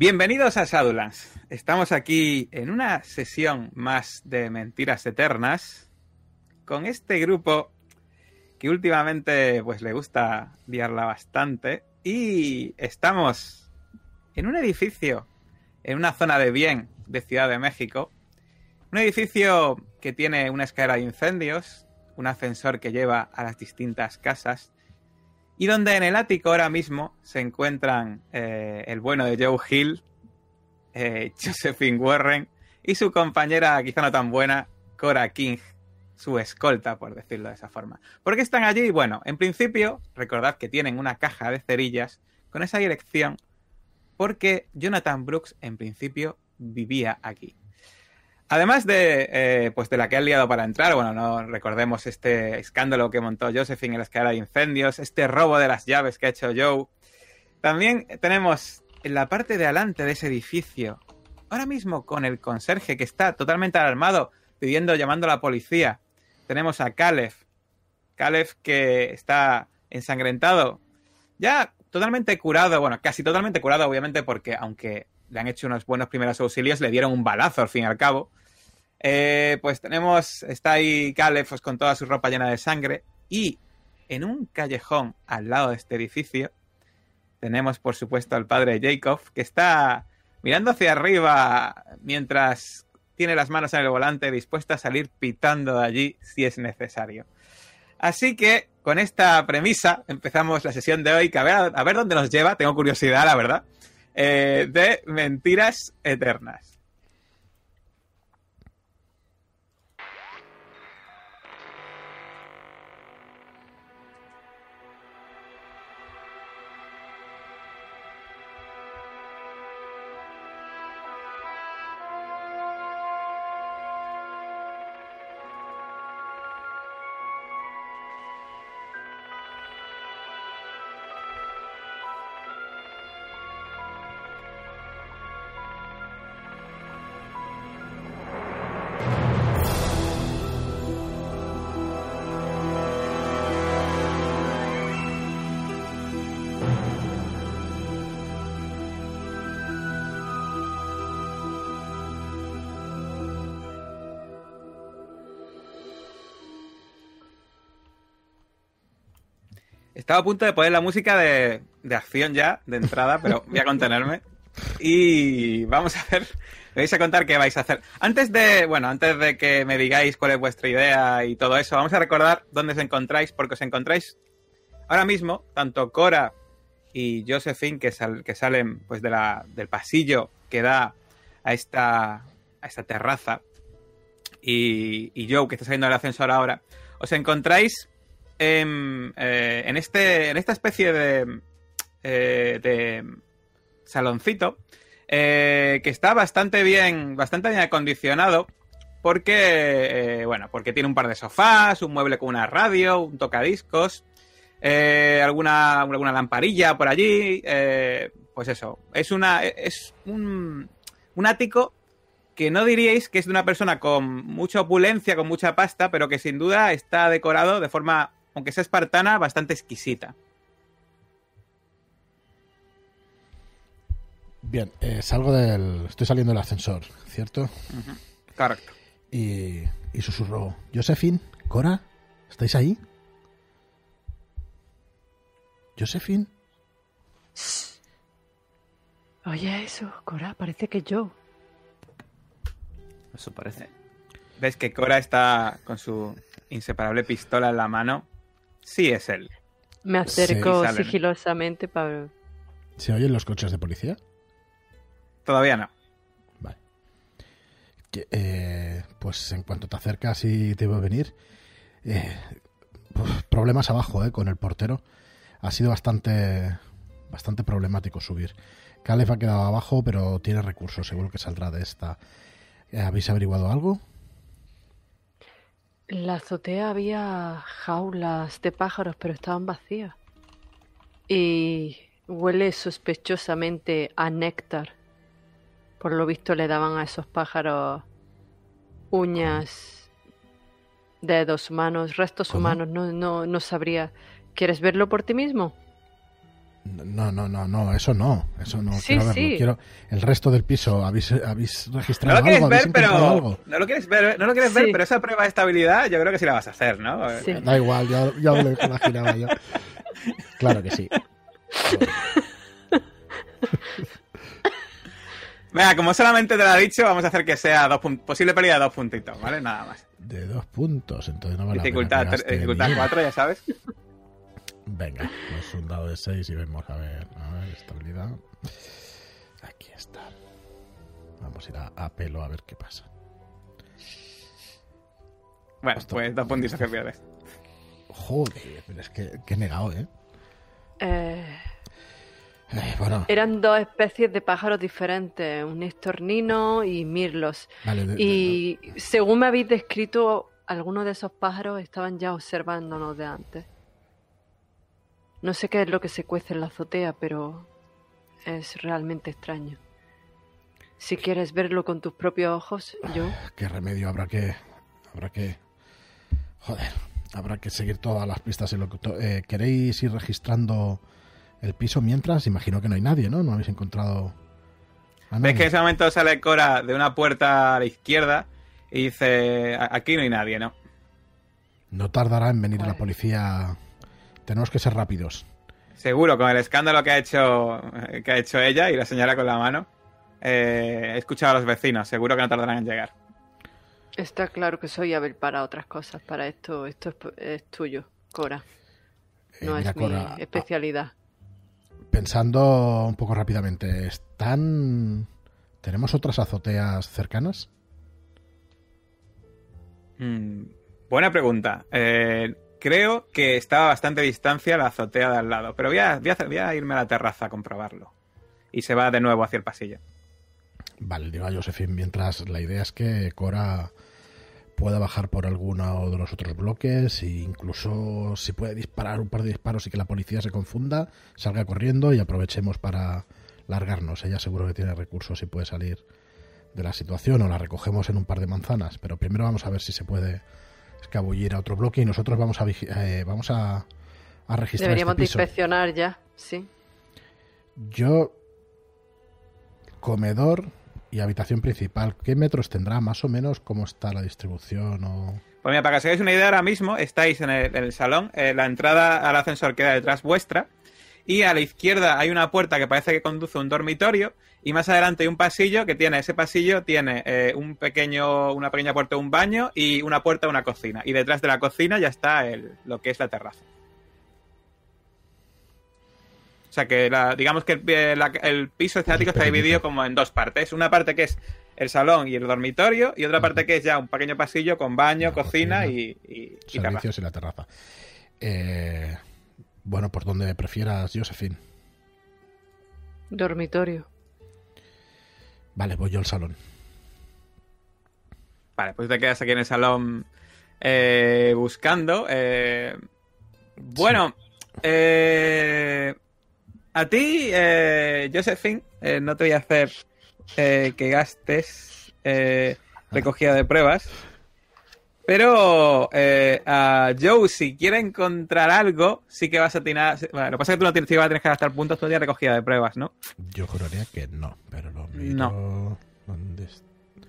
Bienvenidos a Shadowlands. Estamos aquí en una sesión más de Mentiras Eternas con este grupo que últimamente pues le gusta liarla bastante y estamos en un edificio en una zona de bien de Ciudad de México. Un edificio que tiene una escalera de incendios, un ascensor que lleva a las distintas casas y donde en el ático ahora mismo se encuentran eh, el bueno de Joe Hill, eh, Josephine Warren y su compañera, quizá no tan buena, Cora King, su escolta, por decirlo de esa forma. ¿Por qué están allí? Bueno, en principio, recordad que tienen una caja de cerillas con esa dirección porque Jonathan Brooks, en principio, vivía aquí. Además de, eh, pues de la que ha liado para entrar, bueno, no recordemos este escándalo que montó Josephine en la escalera de incendios, este robo de las llaves que ha hecho Joe. También tenemos en la parte de adelante de ese edificio, ahora mismo con el conserje que está totalmente alarmado, pidiendo, llamando a la policía, tenemos a Caleb. Caleb que está ensangrentado, ya totalmente curado, bueno, casi totalmente curado, obviamente, porque aunque le han hecho unos buenos primeros auxilios, le dieron un balazo al fin y al cabo. Eh, pues tenemos, está ahí Caleb pues, con toda su ropa llena de sangre y en un callejón al lado de este edificio tenemos por supuesto al padre Jacob que está mirando hacia arriba mientras tiene las manos en el volante dispuesto a salir pitando de allí si es necesario. Así que con esta premisa empezamos la sesión de hoy, que a ver, a ver dónde nos lleva, tengo curiosidad, la verdad, eh, de mentiras eternas. Estaba a punto de poner la música de, acción ya, de entrada, pero voy a contenerme. Y vamos a ver, vais a contar qué vais a hacer. Antes de, bueno, antes de que me digáis cuál es vuestra idea y todo eso, vamos a recordar dónde os encontráis, porque os encontráis ahora mismo, tanto Cora y Josephine, que, que salen pues de la, del pasillo que da a esta, a esta terraza, y, y Joe, que está saliendo del ascensor ahora, os encontráis eh, en, este, en esta especie de, eh, de saloncito eh, que está bastante bien, bastante bien acondicionado porque, bueno, porque tiene un par de sofás, un mueble con una radio, un tocadiscos, alguna, alguna lamparilla por allí, pues eso, es una, es un, un ático que no diríais que es de una persona con mucha opulencia, con mucha pasta, pero que sin duda está decorado de forma aunque sea espartana, bastante exquisita. Bien, eh, salgo del. Estoy saliendo del ascensor, ¿cierto? Correcto. Y, y susurro: Josephine, Cora, ¿estáis ahí? Josephine. Oye, eso, Cora, parece que yo. Eso parece. ¿Ves que Cora está con su inseparable pistola en la mano Sí, es él. Me acerco sigilosamente para... ¿Se oyen los coches de policía? Todavía no. Vale. Eh, pues en cuanto te acercas y te veo venir, eh, pues, problemas abajo eh, con el portero. Ha sido bastante, bastante problemático subir. Caleb ha quedado abajo, pero tiene recursos, seguro que saldrá de esta. ¿Habéis averiguado algo? En la azotea había jaulas de pájaros, pero estaban vacías. Y huele sospechosamente a néctar. Por lo visto le daban a esos pájaros uñas, dedos, manos, restos humanos. No, no, no sabría. ¿Quieres verlo por ti mismo? No, no, no, no, eso no, eso no. Sí, quiero verlo. sí. Quiero el resto del piso. ¿Habéis, habéis No registrado lo quieres algo? ¿Habéis ver, pero. algo? No lo quieres ver, no lo quieres ver, Sí. pero esa prueba de estabilidad yo creo que sí la vas a hacer, ¿no? Sí. Da igual, ya, ya me lo imaginaba yo. Claro que sí. Venga, como solamente te lo ha dicho, vamos a hacer que sea dos posible pérdida de dos puntitos, ¿vale? Nada más. De dos puntos, entonces no vale la pena Dificultad, dificultad. 4, ya sabes. Venga, pues un dado de 6 y vemos a ver, a ver, estabilidad. Aquí está. Vamos a ir a, a pelo a ver qué pasa. Bueno, Hostia. pues que pierdes. Joder, pero es que, que he negado, ¿eh? Eh, Eh, Bueno, eran dos especies de pájaros diferentes, un estornino y mirlos. vale. de- de- Y según me habéis descrito, algunos de esos pájaros estaban ya observándonos de antes. No sé qué es lo que se cuece en la azotea, pero es realmente extraño. Si quieres verlo con tus propios ojos, yo... ¿Qué remedio habrá que... Habrá que... Joder, habrá que seguir todas las pistas. en lo que to- eh, ¿Queréis ir registrando el piso mientras? Imagino que no hay nadie, ¿no? No habéis encontrado a Ves que en ese momento sale Cora de una puerta a la izquierda y dice: "A- Aquí no hay nadie, ¿no? No tardará en venir la policía. Tenemos que ser rápidos. Seguro, con el escándalo que ha hecho, que ha hecho ella y la señala con la mano. eh, he escuchado a los vecinos, seguro que no tardarán en llegar. Está claro que soy hábil para otras cosas. Para esto, esto es, es tuyo, Cora. Eh, No es Cora, mi especialidad. Pensando un poco rápidamente, ¿están... ¿Tenemos otras azoteas cercanas? Mm, buena pregunta. Eh, creo que está a bastante distancia la azotea de al lado, pero voy a, voy a irme a la terraza a comprobarlo. Y se va de nuevo hacia el pasillo. Vale, digo a Josephine, mientras la idea es que Cora pueda bajar por alguno de los otros bloques e incluso si puede disparar un par de disparos y que la policía se confunda, salga corriendo y aprovechemos para largarnos. Ella seguro que tiene recursos y puede salir de la situación o la recogemos en un par de manzanas, pero primero vamos a ver si se puede escabullir a otro bloque y nosotros vamos a, eh, vamos a, a registrar Deberíamos este de piso. inspeccionar ya, sí. Yo, comedor y habitación principal, ¿qué metros tendrá más o menos? ¿Cómo está la distribución? O... Pues mira, para que os hagáis una idea, ahora mismo estáis en el, en el salón, eh, la entrada al ascensor queda detrás vuestra, y a la izquierda hay una puerta que parece que conduce a un dormitorio, y más adelante hay un pasillo que tiene, ese pasillo tiene eh, un pequeño, una pequeña puerta de un baño y una puerta de una cocina, y detrás de la cocina ya está el, lo que es la terraza. O sea que la- digamos que el, la- el piso estático está dividido como en dos partes. Una parte que es el salón y el dormitorio y otra parte que es ya un pequeño pasillo con baño, cocina, cocina, y, y, y terraza. Y la terraza. Eh, bueno, por donde prefieras, Josephine. Dormitorio. Vale, voy yo al salón. Vale, pues te quedas aquí en el salón eh, buscando. eh, bueno, eh, a ti, eh, Josephine, eh, no te voy a hacer eh, que gastes eh, recogida de pruebas. Pero eh, a Joe, si quiere encontrar algo, sí que vas a tirar. Bueno, lo que pasa es que tú no tienes, sí vas a tener que gastar puntos, tú tienes recogida de pruebas, ¿no? Yo juraría que no, pero lo miro. No. ¿Dónde es?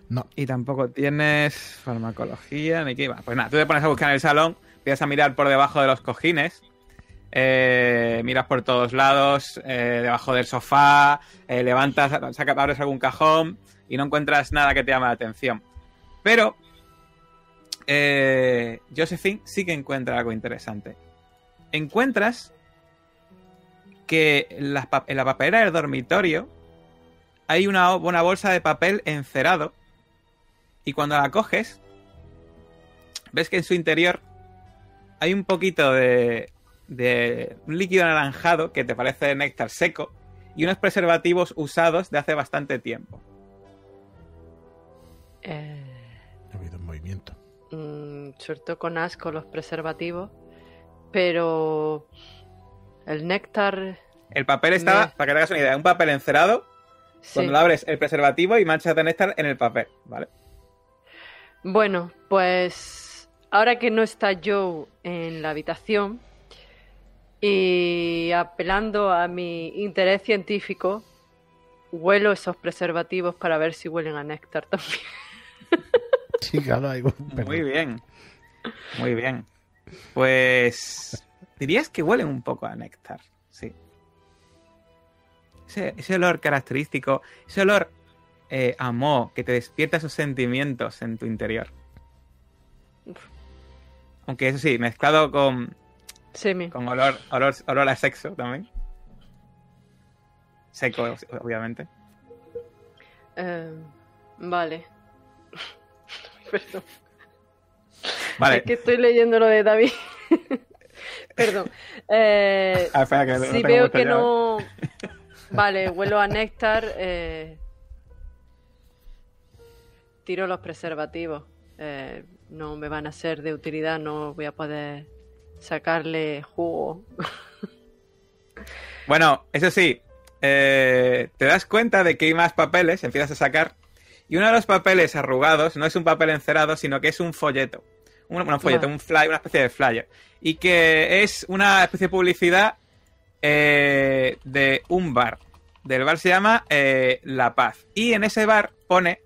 No, Y tampoco tienes farmacología ni qué. Bueno, Pues nada, tú te pones a buscar en el salón, empiezas a mirar por debajo de los cojines, eh, miras por todos lados, eh, debajo del sofá, eh, levantas, abres algún cajón y no encuentras nada que te llame la atención. Pero eh, Josephine sí que encuentra algo interesante. Encuentras que en la, en la papelera del dormitorio hay una, una bolsa de papel encerado y cuando la coges ves que en su interior hay un poquito de, de un líquido anaranjado que te parece néctar seco y unos preservativos usados de hace bastante tiempo. Eh, ha habido un movimiento. Mm, suelto con asco los preservativos, pero el néctar... El papel estaba, Me- para que te hagas una idea, un papel encerado. sí. Cuando lo abres el preservativo y manchas de néctar en el papel, ¿vale? Bueno, pues ahora que no está Joe en la habitación, Y apelando a mi interés científico, huelo esos preservativos para ver si huelen a néctar también. Sí, claro, hay un- Muy bien. Muy bien. Pues dirías que huelen un poco a néctar, sí. Ese, ese olor característico, ese olor eh, a moho que te despierta esos sentimientos en tu interior. Aunque eso sí, mezclado con, Semi. con olor, olor, olor a sexo también. Seco, obviamente. Eh, vale. Perdón. Vale. Es que estoy leyendo lo de David. Perdón. Eh, Ah, espera, que lo si veo que no. Vale, huelo a néctar. eh, Tiro los preservativos. Eh, no me van a ser de utilidad, no voy a poder sacarle jugo. Bueno, eso sí, eh, te das cuenta de que hay más papeles, empiezas a sacar, y uno de los papeles arrugados no es un papel encerado, sino que es un folleto. Un, folleto, un flyer, una especie de flyer. Y que es una especie de publicidad eh, de un bar. Del bar se llama eh, La Paz. Y en ese bar pone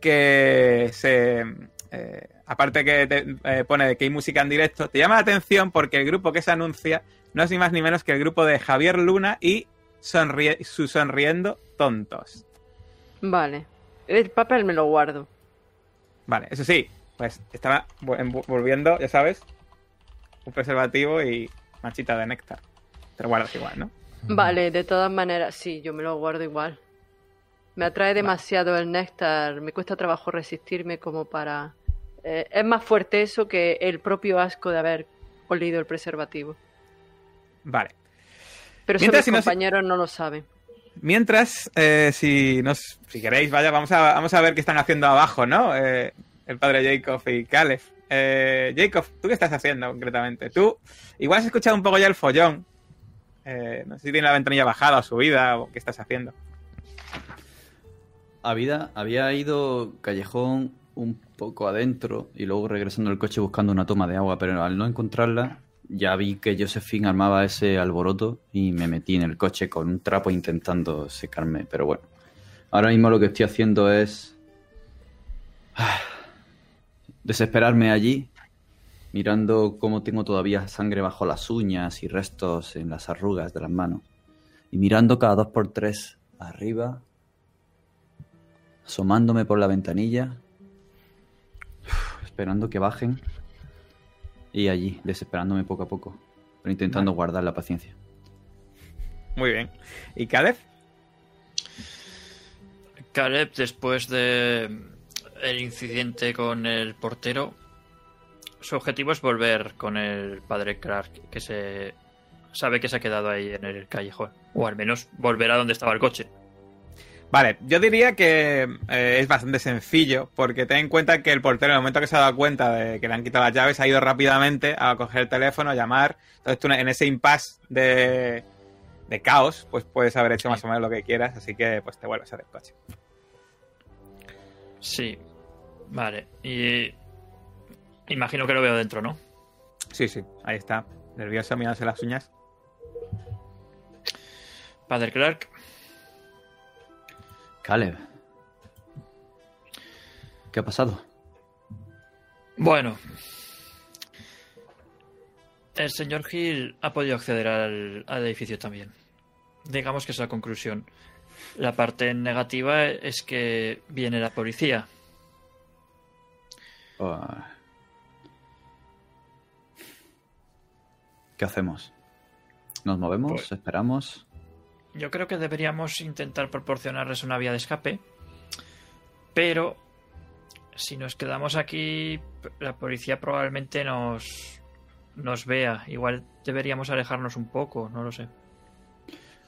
que se. eh, aparte que te, eh, pone que hay música en directo, te llama la atención porque el grupo que se anuncia no es ni más ni menos que el grupo de Javier Luna y su sonriendo tontos. Vale. El papel me lo guardo. Vale, eso sí, pues estaba vo- envolviendo, ya sabes, un preservativo y manchita de néctar. Te lo guardas igual, ¿no? Vale, de todas maneras, sí, yo me lo guardo igual. Me atrae demasiado el néctar, me cuesta trabajo resistirme como para... eh, es más fuerte eso que el propio asco de haber olido el preservativo. Vale. Pero Mientras, mis si no compañeros no lo saben. Mientras, eh, si nos, si queréis, vaya, vamos a, vamos a ver qué están haciendo abajo, ¿no? Eh, el padre Jacob y Caleb. Eh, Jacob, ¿tú qué estás haciendo concretamente? Tú, igual has escuchado un poco ya el follón. No sé si tiene la ventanilla bajada o subida o qué estás haciendo. Había ido callejón un poco adentro y luego regresando al coche buscando una toma de agua, pero al no encontrarla, ya vi que Josephine armaba ese alboroto y me metí en el coche con un trapo intentando secarme. Pero bueno, ahora mismo lo que estoy haciendo es ah, desesperarme allí, mirando cómo tengo todavía sangre bajo las uñas y restos en las arrugas de las manos, y mirando cada dos por tres arriba asomándome por la ventanilla, esperando que bajen y allí, desesperándome poco a poco, pero intentando guardar la paciencia. Muy bien. ¿Y Caleb? Caleb, después de el incidente con el portero, su objetivo es volver con el padre Clark, que se sabe que se ha quedado ahí en el callejón. O al menos volver a donde estaba el coche. Vale, yo diría que eh, es bastante sencillo, porque ten en cuenta que el portero, en el momento que se ha dado cuenta de que le han quitado las llaves, ha ido rápidamente a coger el teléfono, a llamar. Entonces tú en ese impasse de, de caos, pues puedes haber hecho más o menos lo que quieras, así que pues te vuelves a del coche. Sí. Vale. Y imagino que lo veo dentro, ¿no? Sí, sí, ahí está, nervioso, mirándose las uñas. Padre Clark, Caleb. ¿Qué ha pasado? Bueno. El señor Hill ha podido acceder al, al edificio también. Digamos que es la conclusión. La parte negativa es que viene la policía. Oh. ¿Qué hacemos? ¿Nos movemos? Pues- ¿Esperamos? Yo creo que deberíamos intentar proporcionarles una vía de escape. Pero si nos quedamos aquí, la policía probablemente nos, nos vea. Igual deberíamos alejarnos un poco, no lo sé.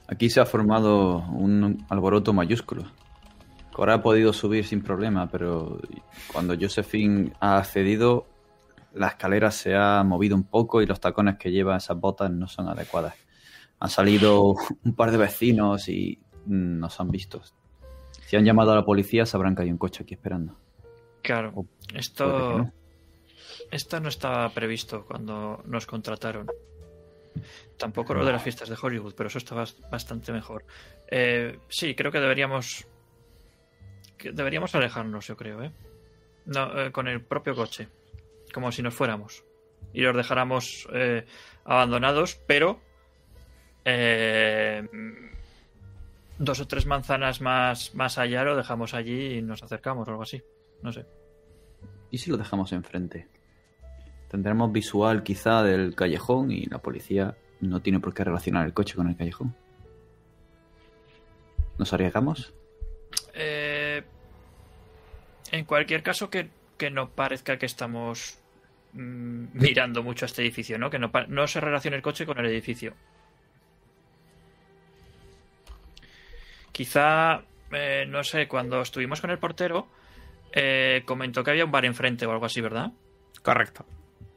Aquí se ha formado un alboroto mayúsculo. Cora ha podido subir sin problema, pero cuando Josephine ha accedido, la escalera se ha movido un poco y los tacones que lleva esas botas no son adecuadas. Han salido un par de vecinos y mm, nos han visto. Si han llamado a la policía, sabrán que hay un coche aquí esperando. Claro, O esto, no. esto no estaba previsto cuando nos contrataron. Tampoco lo de las fiestas de Hollywood, pero eso está bas- bastante mejor. Eh, sí, creo que deberíamos. que deberíamos alejarnos, yo creo, ¿eh? No, eh, con el propio coche. Como si nos fuéramos. Y los dejáramos eh, abandonados, pero. Eh, dos o tres manzanas más, más allá lo dejamos allí y nos acercamos o algo así. No sé. ¿Y si lo dejamos enfrente? Tendremos visual quizá del callejón y la policía no tiene por qué relacionar el coche con el callejón. ¿Nos arriesgamos? Eh, en cualquier caso, que, que no parezca que estamos mm, mirando mucho a este edificio, ¿no? Que no, se relacione el coche con el edificio. Quizá, eh, no sé, cuando estuvimos con el portero, eh, comentó que había un bar enfrente o algo así, ¿verdad? Correcto.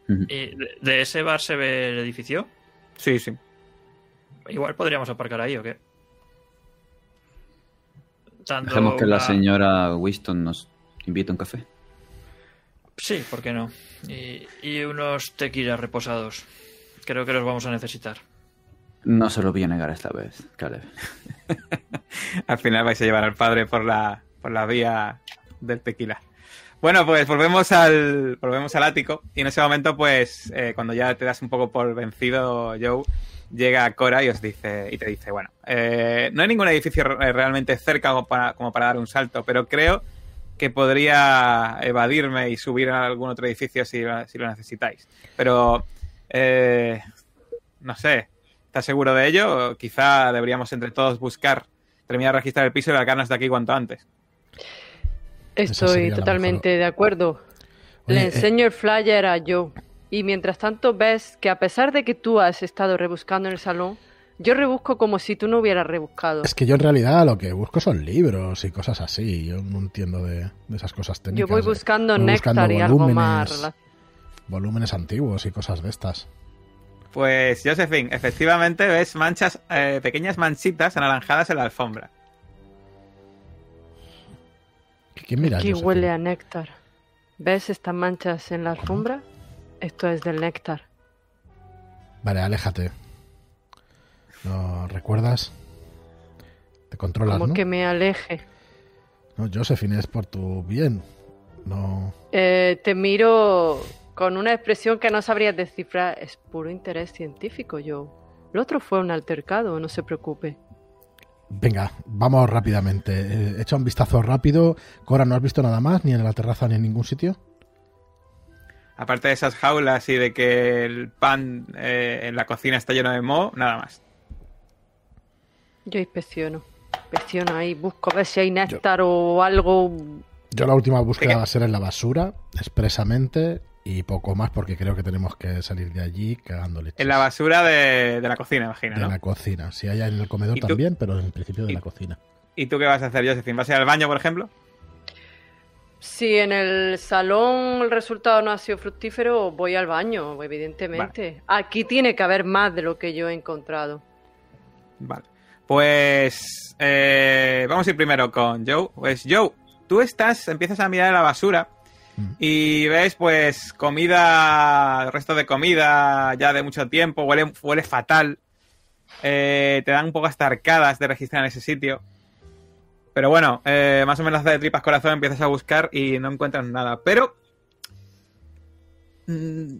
¿Y de, de ese bar se ve el edificio? Sí, sí. Igual podríamos aparcar ahí, ¿o qué? Dejemos que la señora Winston nos invite a un café. Sí, ¿por qué no? Y, y unos tequilas reposados. Creo que los vamos a necesitar. No se lo voy a negar esta vez, Caleb. Al final vais a llevar al padre por la, por la vía del tequila. Bueno, pues volvemos al, volvemos al ático. Y en ese momento, pues, eh, cuando ya te das un poco por vencido, Joe, llega Cora y os dice, y te dice, bueno, eh, no hay ningún edificio re- realmente cerca como para, como para dar un salto, pero creo que podría evadirme y subir a algún otro edificio si, si lo necesitáis. Pero, eh, no sé, ¿estás seguro de ello? Quizá deberíamos entre todos buscar, terminar de registrar el piso y largarnos de aquí cuanto antes. Estoy totalmente de acuerdo. Oye, Le eh, enseño el flyer a Joe. Y mientras tanto ves que a pesar de que tú has estado rebuscando en el salón, yo rebusco como si tú no hubieras rebuscado. Es que yo en realidad lo que busco son libros y cosas así. Yo no entiendo de, de esas cosas Yo técnicas. voy de- buscando voy néctar buscando y algo más. Volúmenes antiguos y cosas de estas. Pues, Josephine, efectivamente ves manchas, eh, pequeñas manchitas anaranjadas en la alfombra. ¿Qué mira? Aquí Josephine? huele a néctar. ¿Ves estas manchas en la alfombra? Esto es del néctar. Vale, aléjate. ¿No recuerdas? Te controlas, Como ¿no? que me aleje. No, Josephine, es por tu bien. No. Eh, te miro con una expresión que no sabrías descifrar. Es puro interés científico, Joe. Lo otro fue un altercado, no se preocupe. Venga, vamos rápidamente. Eh, echa un vistazo rápido. Cora, ¿no has visto nada más? Ni en la terraza ni en ningún sitio. Aparte de esas jaulas y de que el pan eh, en la cocina está lleno de moho, nada más. Yo inspecciono. Inspecciono ahí, busco a ver si hay néctar o algo. Yo la última búsqueda va a ser en la basura, expresamente, y poco más porque creo que tenemos que salir de allí cagando leches. En la basura de, de la cocina, imagino, De ¿no? la cocina. Si hay en el comedor también, pero en principio de ¿Y- la cocina. ¿Y tú qué vas a hacer, Josephine? ¿Vas a ir al baño, por ejemplo? Si en el salón el resultado no ha sido fructífero, voy al baño, evidentemente. Aquí tiene que haber más de lo que yo he encontrado. Vale. Pues eh, vamos a ir primero con Joe. Pues Joe, tú estás, empiezas a mirar la basura. Y ves pues comida, resto de comida ya de mucho tiempo, huele, huele fatal. Eh, te dan un poco hasta arcadas de registrar en ese sitio. Pero bueno, eh, más o menos de tripas corazón empiezas a buscar y no encuentras nada. Pero... mm,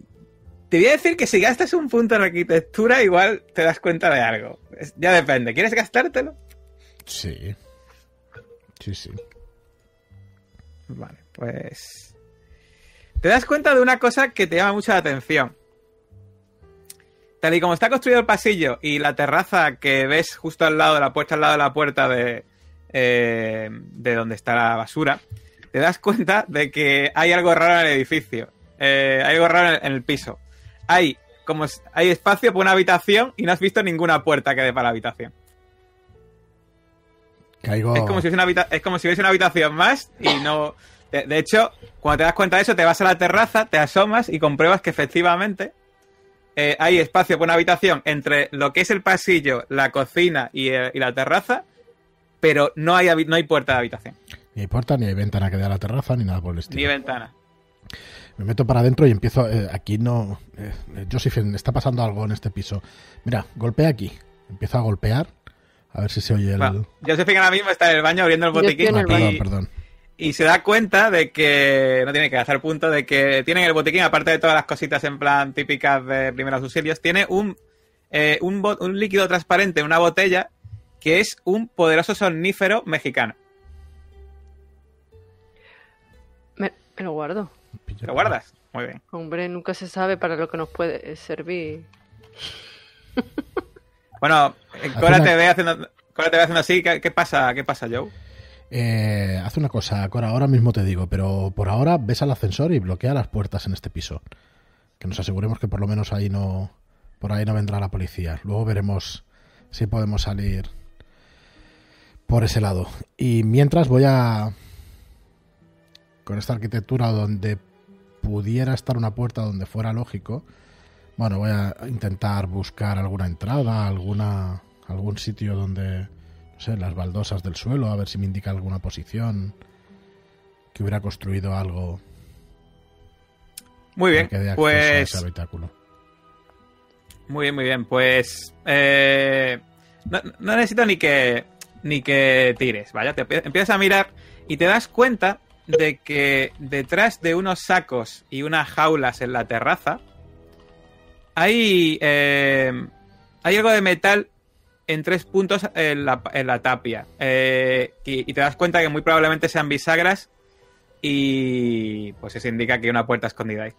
te voy a decir que si gastas un punto en arquitectura, igual te das cuenta de algo. Es- ya depende. ¿Quieres gastártelo? Sí. Sí, sí. Vale, pues. Te das cuenta de una cosa que te llama mucho la atención. Tal y como está construido el pasillo y la terraza que ves justo al lado de la puerta, al lado de la puerta de, eh, de donde está la basura, te das cuenta de que hay algo raro en el edificio. Eh, hay algo raro en, el piso. Hay como hay espacio para una habitación y no has visto ninguna puerta que dé para la habitación. Caigo. Es como si hubiese una, habita- es como si hubiese una habitación más y no. De, de hecho, cuando te das cuenta de eso, te vas a la terraza, te asomas y compruebas que efectivamente eh, hay espacio para una habitación entre lo que es el pasillo, la cocina y, eh, y la terraza, pero no hay, no hay puerta de habitación, Ni hay puerta, ni hay ventana que dé a la terraza, ni nada por el estilo. ni ventana. Me meto para adentro y empiezo. eh, aquí no. Josephine, está pasando algo en este piso. Mira, golpea aquí. Empiezo a golpear. A ver si se oye el. Bueno, Josephine ahora mismo está en el baño abriendo el botiquín Ah, perdón. Y se da cuenta de que no tiene que hacer punto de que tiene en el botiquín, aparte de todas las cositas en plan típicas de primeros auxilios, tiene un, eh, un, líquido transparente en una botella que es un poderoso somnífero mexicano. Me, me lo guardo. ¿Lo guardas? Muy bien. Hombre, nunca se sabe para lo que nos puede servir. Bueno, Cora te ve haciendo, Cora te ve haciendo así. ¿Qué, qué pasa? ¿Qué pasa, Joe? Eh, haz una cosa, ahora mismo te digo, pero por ahora ves al ascensor y bloquea las puertas en este piso. Que nos aseguremos que por lo menos ahí no. Por ahí no vendrá la policía. Luego veremos si podemos salir por ese lado. Y mientras voy a. Con esta arquitectura donde pudiera estar una puerta donde fuera lógico. Bueno, voy a intentar buscar alguna entrada, alguna algún sitio donde sé, las baldosas del suelo, a ver si me indica alguna posición que hubiera construido algo Muy bien. que acceso a ese Pues habitáculo. Muy bien, muy bien. Pues eh, no, no necesito ni que ni que tires, ¿vaya? Te empie- empiezas a mirar y te das cuenta de que detrás de unos sacos y unas jaulas en la terraza hay eh, hay algo de metal en tres puntos en la, en la tapia Eh, y, y te das cuenta que muy probablemente sean bisagras y pues eso indica que hay una puerta escondida ahí.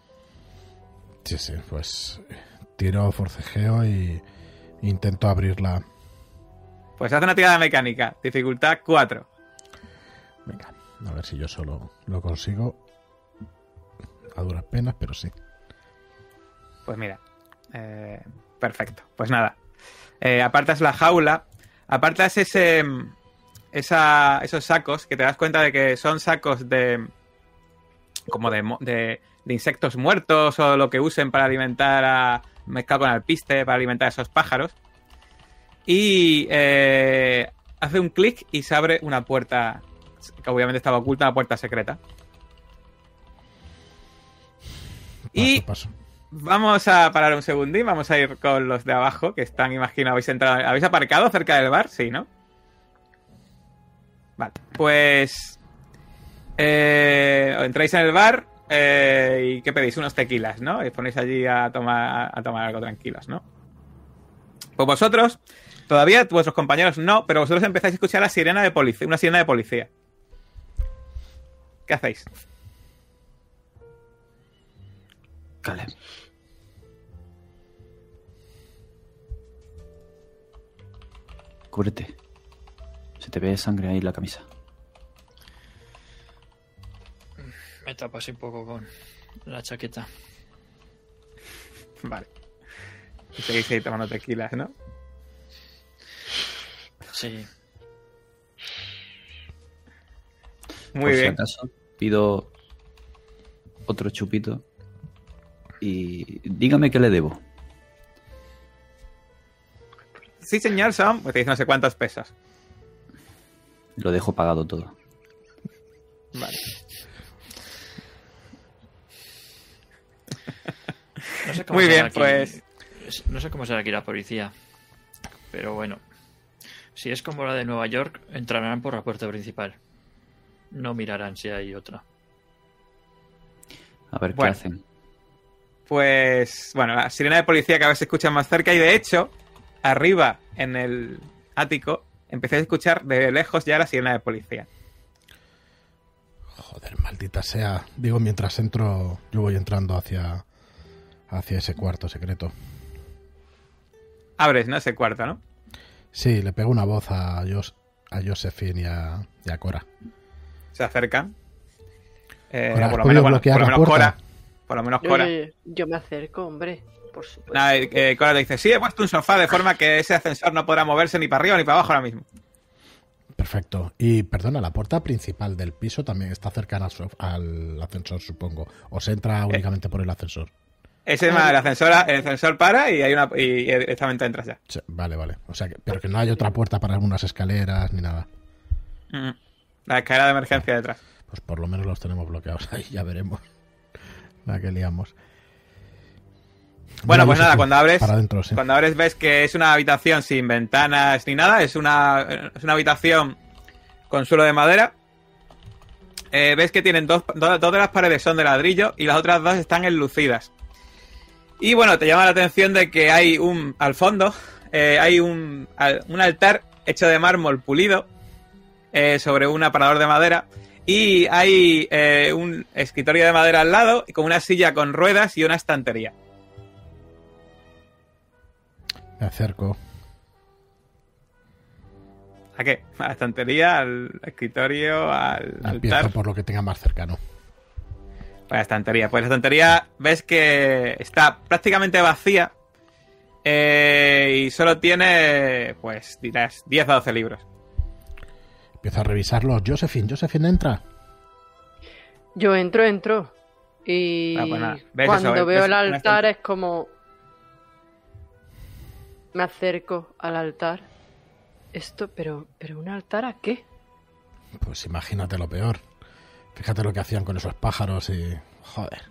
Sí, sí, pues tiro forcejeo y intento abrirla. Pues hace una tirada mecánica, dificultad 4. Venga, a ver si yo solo lo consigo. A duras penas, pero sí. Pues mira, eh, perfecto. Pues nada, Eh, apartas la jaula, apartas ese, esa, esos sacos que te das cuenta de que son sacos de como de, de, de insectos muertos o lo que usen para alimentar a mezclado con alpiste para alimentar a esos pájaros. Y eh, hace un clic y se abre una puerta que obviamente estaba oculta, una puerta secreta. Paso, Y paso. Vamos a parar un segundín, vamos a ir con los de abajo, que están, imagino, habéis entrado. ¿Habéis aparcado cerca del bar? Sí, ¿no? Vale, pues. Eh, entráis en el bar eh, y ¿qué pedís? Unos tequilas, ¿no? Y ponéis allí a tomar, a tomar algo tranquilos, ¿no? Pues vosotros, todavía vuestros compañeros no, pero vosotros empezáis a escuchar la sirena de policía, una sirena de policía. ¿Qué hacéis? Caleb. Cúbrete. Se te ve sangre ahí en la camisa. Me tapo así un poco con la chaqueta. Vale. Y seguís ahí tomando tequilas, ¿no? Sí. Muy Por si bien. acaso, pido otro chupito. Y dígame qué le debo. Sí, señor, son. Pues te dice no sé cuántos pesos. Lo dejo pagado todo. Vale. No sé cómo Muy será bien, aquí- pues. es- No sé cómo será aquí la policía. Pero bueno. Si es como la de Nueva York, entrarán por la puerta principal. No mirarán si hay otra. A ver Bueno. qué hacen. Pues, bueno, la sirena de policía cada vez se escucha más cerca y de hecho, arriba en el ático, empecé a escuchar de lejos ya la sirena de policía. Joder, maldita sea. Digo, mientras entro, yo voy entrando hacia, hacia ese cuarto secreto. Abres, ¿no? Ese cuarto, ¿no? Sí, le pego una voz a, Jos- a Josephine y a, y a Cora. Se acercan. Eh, Cora, por lo ¿has menos, podido bueno, por lo menos? Cora. Por lo menos Yo, Cora. yo- yo me acerco, hombre. Por supuesto. Nada, eh, eh, Cora te dice, sí, he puesto un sofá de forma que ese ascensor no podrá moverse ni para arriba ni para abajo ahora mismo. Perfecto. Y perdona, la puerta principal del piso también está cercana al, ascensor, supongo. O se Eh. entra únicamente por el ascensor. Ese es más, el ascensor, el ascensor para y hay una y directamente entras ya. Sí, vale, vale. O sea, que, pero que no hay otra puerta para algunas escaleras ni nada. Mm. La escalera de emergencia detrás. Pues por lo menos los tenemos bloqueados ahí, ya veremos. La que liamos. Bueno, pues nada, cuando abres, Para adentro, sí. cuando abres ves que es una habitación sin ventanas ni nada, es una, es una habitación con suelo de madera. Eh, ves que tienen dos, do- dos de las paredes son de ladrillo y las otras dos están enlucidas. Y bueno, te llama la atención de que hay un, al fondo, eh, hay un, un altar hecho de mármol pulido eh, sobre un aparador de madera. Y hay eh, un escritorio de madera al lado, con una silla con ruedas y una estantería. Me acerco. ¿A qué? A la estantería, al escritorio, al altar. por lo que tenga más cercano. Pues la estantería. Pues la estantería ves que está prácticamente vacía. eh, y solo tiene, pues dirás, 10 o 12 libros. Empiezo a revisarlos. Josephine, Josephine, entra. Yo entro, entro. Y Ah, pues nada, ¿ves cuando eso? veo ¿Ves el altar es como... Me acerco al altar. Esto, pero, pero un altar a qué? Pues imagínate lo peor. Fíjate lo que hacían con esos pájaros y... Joder.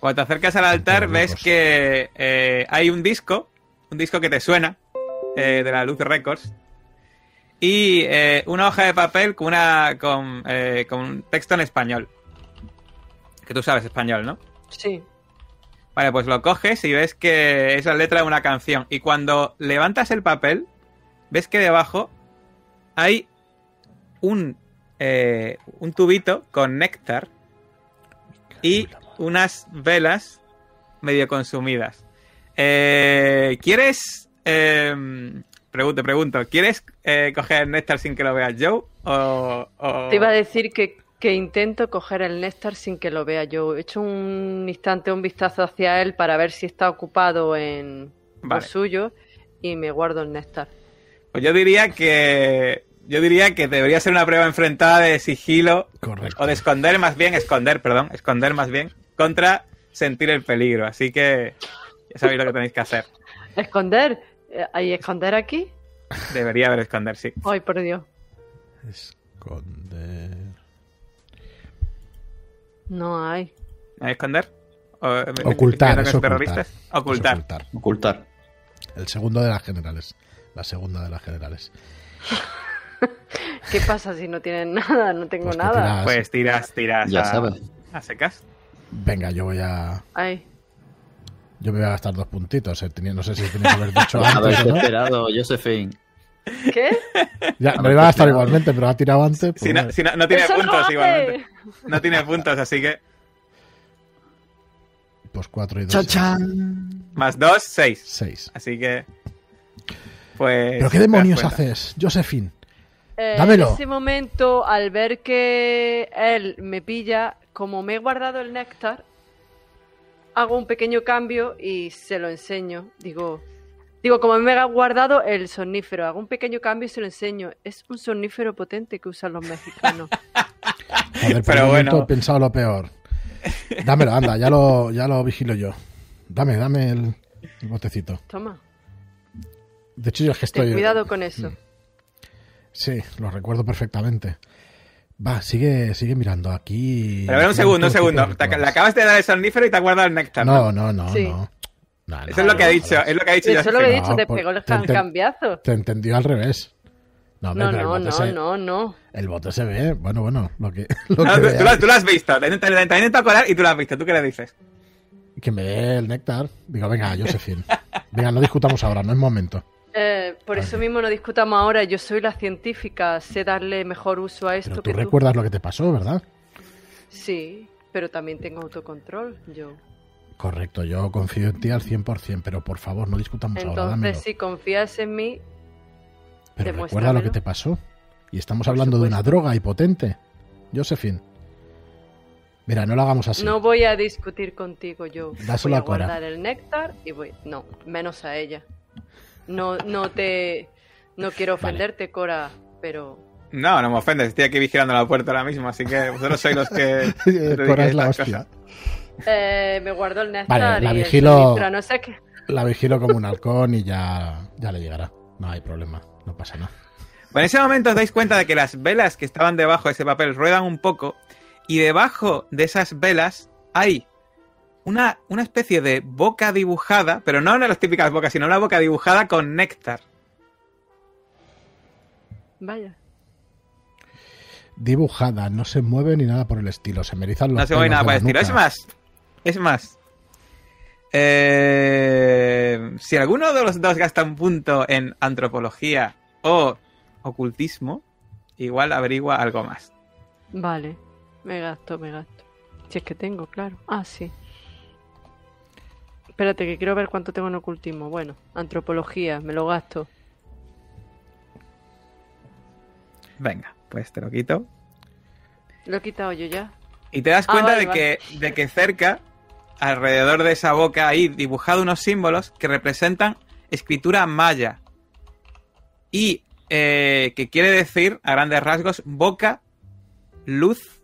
Cuando te acercas al altar, ves que eh, hay un disco, un disco que te suena, eh, de la Luz Records, y eh, una hoja de papel con, una, con, eh, con un texto en español. Que tú sabes español, ¿no? Sí. Vale, pues lo coges y ves que es la letra de una canción. Y cuando levantas el papel, ves que debajo hay un, eh, un tubito con néctar y unas velas medio consumidas. Eh, ¿Quieres... Eh, pregunto, pregunto, ¿quieres eh, coger el néctar sin que lo veas Joe? O, o- Te iba a decir que, que intento coger el néctar sin que lo vea yo. He hecho un instante un vistazo hacia él para ver si está ocupado en Vale. lo suyo y me guardo el néctar. Pues yo diría que... Yo diría que debería ser una prueba enfrentada de sigilo Correcto. O de esconder más bien, esconder, perdón, esconder más bien, contra sentir el peligro. Así que ya sabéis lo que tenéis que hacer. ¿Esconder? Eh, ¿Hay esconder aquí? Debería haber esconder, sí. Ay, por Dios. Esconder... No hay. ¿Hay esconder? Me- Ocultar, es ocultar. Es Ocultar. ocultar. El segundo de las generales. La segunda de las generales. ¿Qué pasa si no tienen nada? No tengo Pues nada. tiras. Pues tiras, tiras Ya a, sabes. a secas. Venga, yo voy a... Ay, Yo me voy a gastar dos puntitos. eh, tenía- No sé si tenía que haber dicho antes no. esperado, Josephine. ¿qué? Ya, me lo iba a gastar igualmente, pero ha tirado antes. pues Si no, si no- no tiene ¡Eso no puntos igualmente. No tiene puntos, así que Pues cuatro y dos. ¡Chachán! más dos, seis. Seis. Así que. Pues. ¿Pero qué demonios haces, Josephine? Eh, Dámelo. En ese momento, al ver que él me pilla, como me he guardado el néctar, hago un pequeño cambio y se lo enseño. Digo, digo, como me he guardado el sonífero, hago un pequeño cambio y se lo enseño. Es un sonífero potente que usan los mexicanos. Pero bueno. he pensado lo peor. Dámelo, anda, ya lo, ya lo vigilo yo. Dame, dame el, el botecito. Toma, De hecho, yo es que ten estoy. cuidado con eso. Sí, lo recuerdo perfectamente. Va, sigue, sigue mirando aquí. Pero a ver, un segundo, un segundo. Te- le acabas de dar el sonífero y te has guardado el néctar. No, no, no, Sí. no. No, no, Eso es lo que ha dicho, es lo que ha dicho Eso es lo que he dicho, te pegó el cambiazo. Te entendió al revés. No, hombre, No, no, no, se- no, no. El bote se ve. Bueno, bueno, lo que. Lo No, que, tú, lo, tú lo has visto. Te, ha intentado colar y tú lo has visto. ¿Tú qué le dices? que me dé el néctar. Digo, venga, Josephine. Venga, no discutamos ahora, no es momento. Eh, por eso mismo no discutamos ahora. Yo soy la científica, sé darle mejor uso a esto Pero que tú tú. recuerdas lo que te pasó, ¿verdad? Sí, pero también tengo autocontrol. Yo. Correcto, yo confío en ti al 100%, pero por favor, no discutamos ahora, dámelo. Entonces, si confías en mí, Pero recuerda lo que te pasó. Y estamos Por hablando de una droga y potente. Josephine. Mira, no lo hagamos así. no voy a discutir contigo. Yo Dáselo voy a a Cora. guardar el néctar y voy. No, menos a ella. No, no te. No quiero Vale. ofenderte, Cora, pero. No, no me ofendes. Estoy aquí vigilando la puerta ahora mismo. Así que vosotros sois los que. Cora es la hostia. Eh, me guardo el néctar Vale, la y el vigilo- no sé qué. La vigilo como un halcón y ya, ya le llegará. No hay problema, no pasa nada. Bueno, en ese momento os dais cuenta de que las velas que estaban debajo de ese papel ruedan un poco y debajo de esas velas hay una, una especie de boca dibujada, pero no en las típicas bocas, sino una boca dibujada con néctar. Vaya. Dibujada, no se mueve ni nada por el estilo. Se me erizan los No se mueve nada de por el estilo. Es más, es más. Eh, si alguno de los dos gasta un punto en antropología o ocultismo, igual averigua algo más. Vale. Me gasto, me gasto. Si es que tengo, claro. Ah, sí. Espérate, que quiero ver cuánto tengo en ocultismo. Bueno, antropología, me lo gasto. Venga, pues te lo quito. Lo he quitado yo ya. Y te das Ah, cuenta vale, de, vale. que, de que cerca, alrededor de esa boca, hay dibujado unos símbolos que representan escritura maya. Y eh, que quiere decir, a grandes rasgos, boca, luz,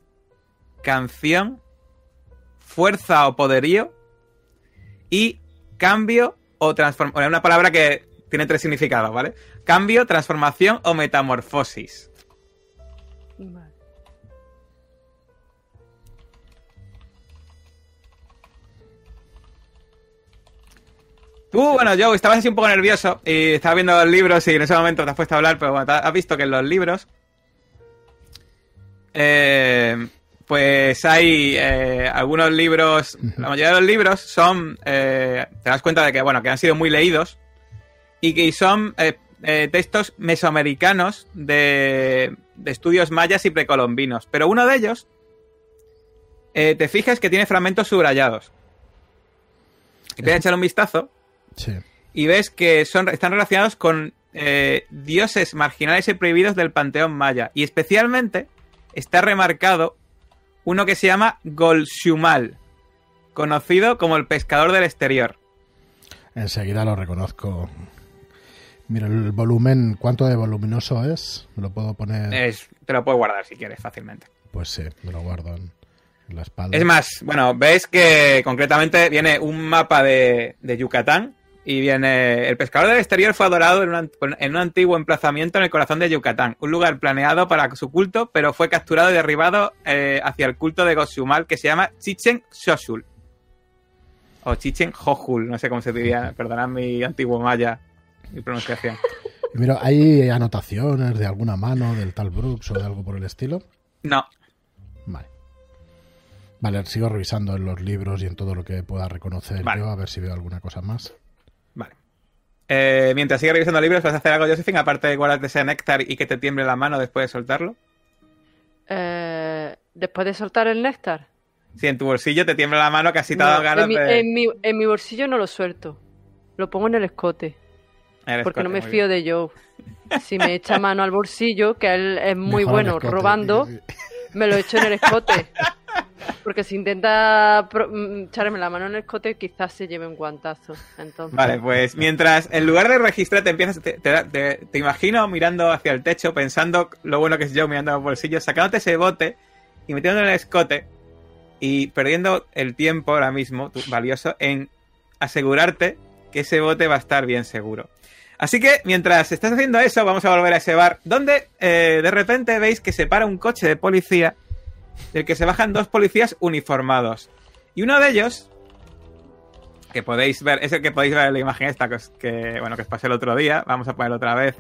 canción, fuerza o poderío y cambio o transformación. Una palabra que tiene tres significados, ¿vale? Cambio, transformación o metamorfosis. Vale. Tú, bueno, Joe, estabas así un poco nervioso y estabas viendo los libros y en ese momento te has puesto a hablar, pero bueno, has visto que en los libros. eh, pues hay eh, algunos libros. La mayoría de los libros son. eh, te das cuenta de que, bueno, que han sido muy leídos y que son eh, eh, textos mesoamericanos de, de estudios mayas y precolombinos. Pero uno de ellos. eh, te fijas que tiene fragmentos subrayados. Y te voy a echar un vistazo Sí. y ves que son, están relacionados con eh, dioses marginales y prohibidos del panteón maya. Y especialmente está remarcado uno que se llama Golshumal, conocido como el pescador del exterior. Enseguida lo reconozco. Mira, el volumen, ¿cuánto de voluminoso es? ¿Me lo puedo poner? Es, te lo puedes guardar si quieres fácilmente. Pues sí, me lo guardo en, en la espalda. Es más, bueno, ves que concretamente viene un mapa de, de Yucatán y viene... El pescador del exterior fue adorado en un, an- en un antiguo emplazamiento en el corazón de Yucatán, un lugar planeado para su culto, pero fue capturado y derribado eh, hacia el culto de Goshumal que se llama Chichen Xochul. O Chichen Jojul, no sé cómo se diría, perdonad mi antiguo maya, mi pronunciación. Mira, ¿hay anotaciones de alguna mano del tal Brooks o de algo por el estilo? No, Vale. Vale, sigo revisando en los libros y en todo lo que pueda reconocer Vale. yo, a ver si veo alguna cosa más. Eh, mientras sigue revisando libros, ¿vas a hacer algo, Josephine? Aparte de guardarte ese néctar y que te tiemble la mano después de soltarlo. Eh, Después de soltar el néctar. Si en tu bolsillo te tiembla la mano, casi te ha dado No, ganas en, mi, de... en, mi, en mi bolsillo no lo suelto. Lo pongo en el escote. Porque no me fío bien. de Joe. Si me echa mano al bolsillo, que él es muy Mejor bueno escote, robando, sí, sí. me lo echo en el escote. Porque si intenta pro- mm, echarme la mano en el escote, quizás se lleve un guantazo. Vale, pues mientras en lugar de registrar te empiezas, te, imagino mirando hacia el techo, pensando lo bueno que es yo mirando a los bolsillos, sacándote ese bote y metiéndolo en el escote y perdiendo el tiempo ahora mismo, valioso, en asegurarte que ese bote va a estar bien seguro. Así que mientras estás haciendo eso, vamos a volver a ese bar, donde eh, de repente veis que se para un coche de policía, del que se bajan dos policías uniformados. Y uno de ellos, que podéis ver, es el que podéis ver en la imagen esta que, que, bueno, que os pasé el otro día. Vamos a ponerlo otra vez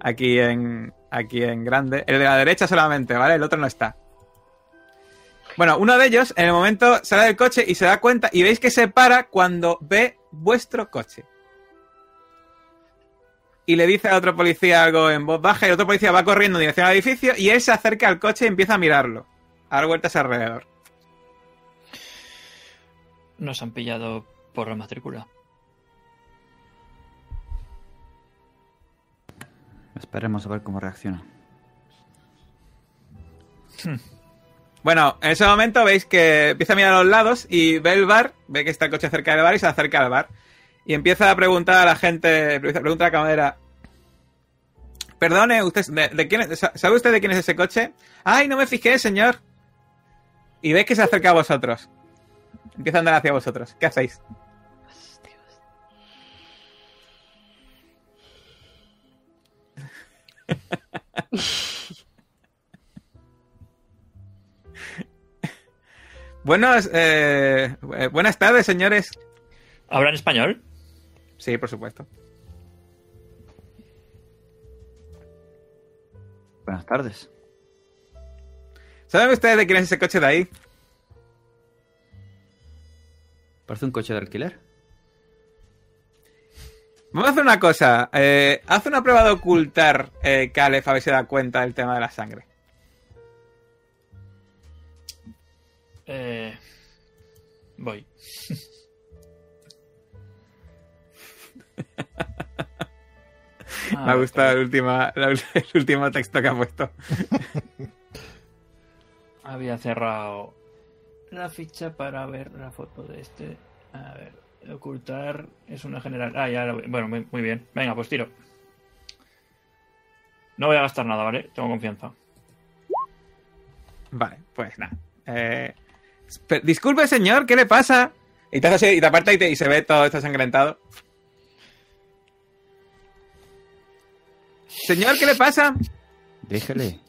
aquí en, aquí en grande. El de la derecha solamente, ¿vale? El otro no está. Bueno, uno de ellos en el momento sale del coche y se da cuenta y veis que se para cuando ve vuestro coche. Y le dice a otro policía algo en voz baja y el otro policía va corriendo en dirección al edificio y él se acerca al coche y empieza a mirarlo. A dar vueltas alrededor. Nos han pillado por la matrícula. Esperemos a ver cómo reacciona. Bueno, en ese momento veis que empieza a mirar a los lados y ve el bar, ve que está el coche cerca del bar y se acerca al bar. Y empieza a preguntar a la gente, pregunta a la camarera. Perdone, usted, ¿de, de quién es- ¿sabe usted de quién es ese coche? Ay, no me fijé, señor. Y veis que se acerca a vosotros. Empieza a andar hacia vosotros. ¿Qué hacéis? Buenos, eh, eh, buenas tardes, señores. ¿Hablan español? Sí, por supuesto. Buenas tardes. ¿Saben ustedes de quién es ese coche de ahí? Parece un coche de alquiler. Vamos a hacer una cosa. Eh, haz una prueba de ocultar eh, Caleb a ver si se da cuenta del tema de la sangre. Eh, voy. Me ha gustado el, última- la- el último texto que ha puesto. Había cerrado la ficha para ver la foto de este. A ver, ocultar es una general. Ah, ya. Bueno, muy, muy bien. Venga, pues tiro. No voy a gastar nada, ¿vale? Tengo confianza. Vale, pues nada. Eh, disculpe, señor, ¿qué le pasa? Y te, haces así, y te aparta y, te- y se ve todo esto sangrentado. Señor, ¿qué le pasa? Déjele.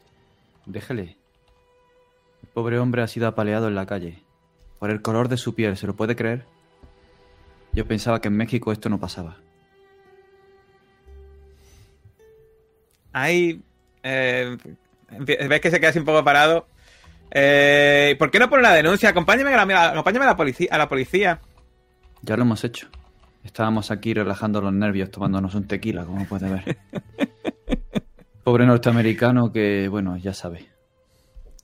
Déjele. El pobre hombre ha sido apaleado en la calle. Por el color de su piel, ¿se lo puede creer? Yo pensaba que en México esto no pasaba. Ahí. eh, ves que se queda así un poco parado. Eh, ¿Por qué no pone una denuncia? Acompáñame, a la, acompáñame a la policía. A la policía. Ya lo hemos hecho. Estábamos aquí relajando los nervios, tomándonos un tequila, como puede ver. Pobre norteamericano que, bueno, ya sabe.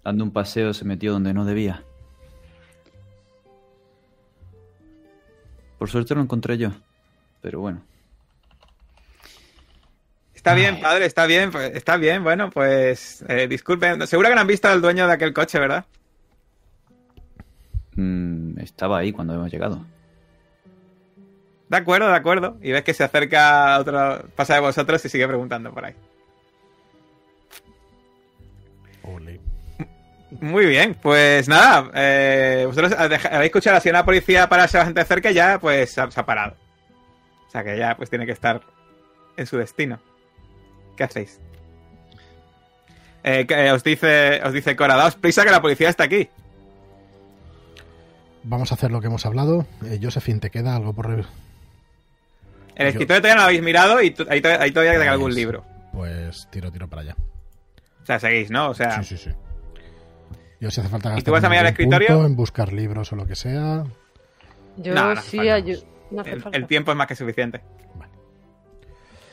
Dando un paseo se metió donde no debía. Por suerte lo encontré yo. Pero bueno. Está bien, padre, está bien, pues, está bien. Bueno, pues eh, disculpen. Seguro que no han visto al dueño de aquel coche, ¿verdad? mm, estaba ahí cuando hemos llegado. De acuerdo, de acuerdo. Y ves que se acerca a otro, pasa de vosotros y sigue preguntando por ahí. Muy bien, pues nada, eh, vosotros habéis escuchado así a la policía pararse bastante cerca y ya pues se ha, parado. O sea que ya pues tiene que estar en su destino. ¿Qué hacéis? Eh, eh, os dice, os dice Cora, daos prisa que la policía está aquí. Vamos a hacer lo que hemos hablado. Eh, Josephine, ¿te queda algo por... El Yo- escritorio todavía no lo habéis mirado y ahí todavía queda Pues- algún libro. Pues tiro, tiro para allá. O sea, seguís, ¿no? O sea, Sí, sí, sí. Yo si hace falta ¿Y tú gastar vas a mirar el escritorio? punto en buscar libros o lo que sea. Yo No, no hace sí falta. ayudo. No hace el, tiempo es más que suficiente. Vale.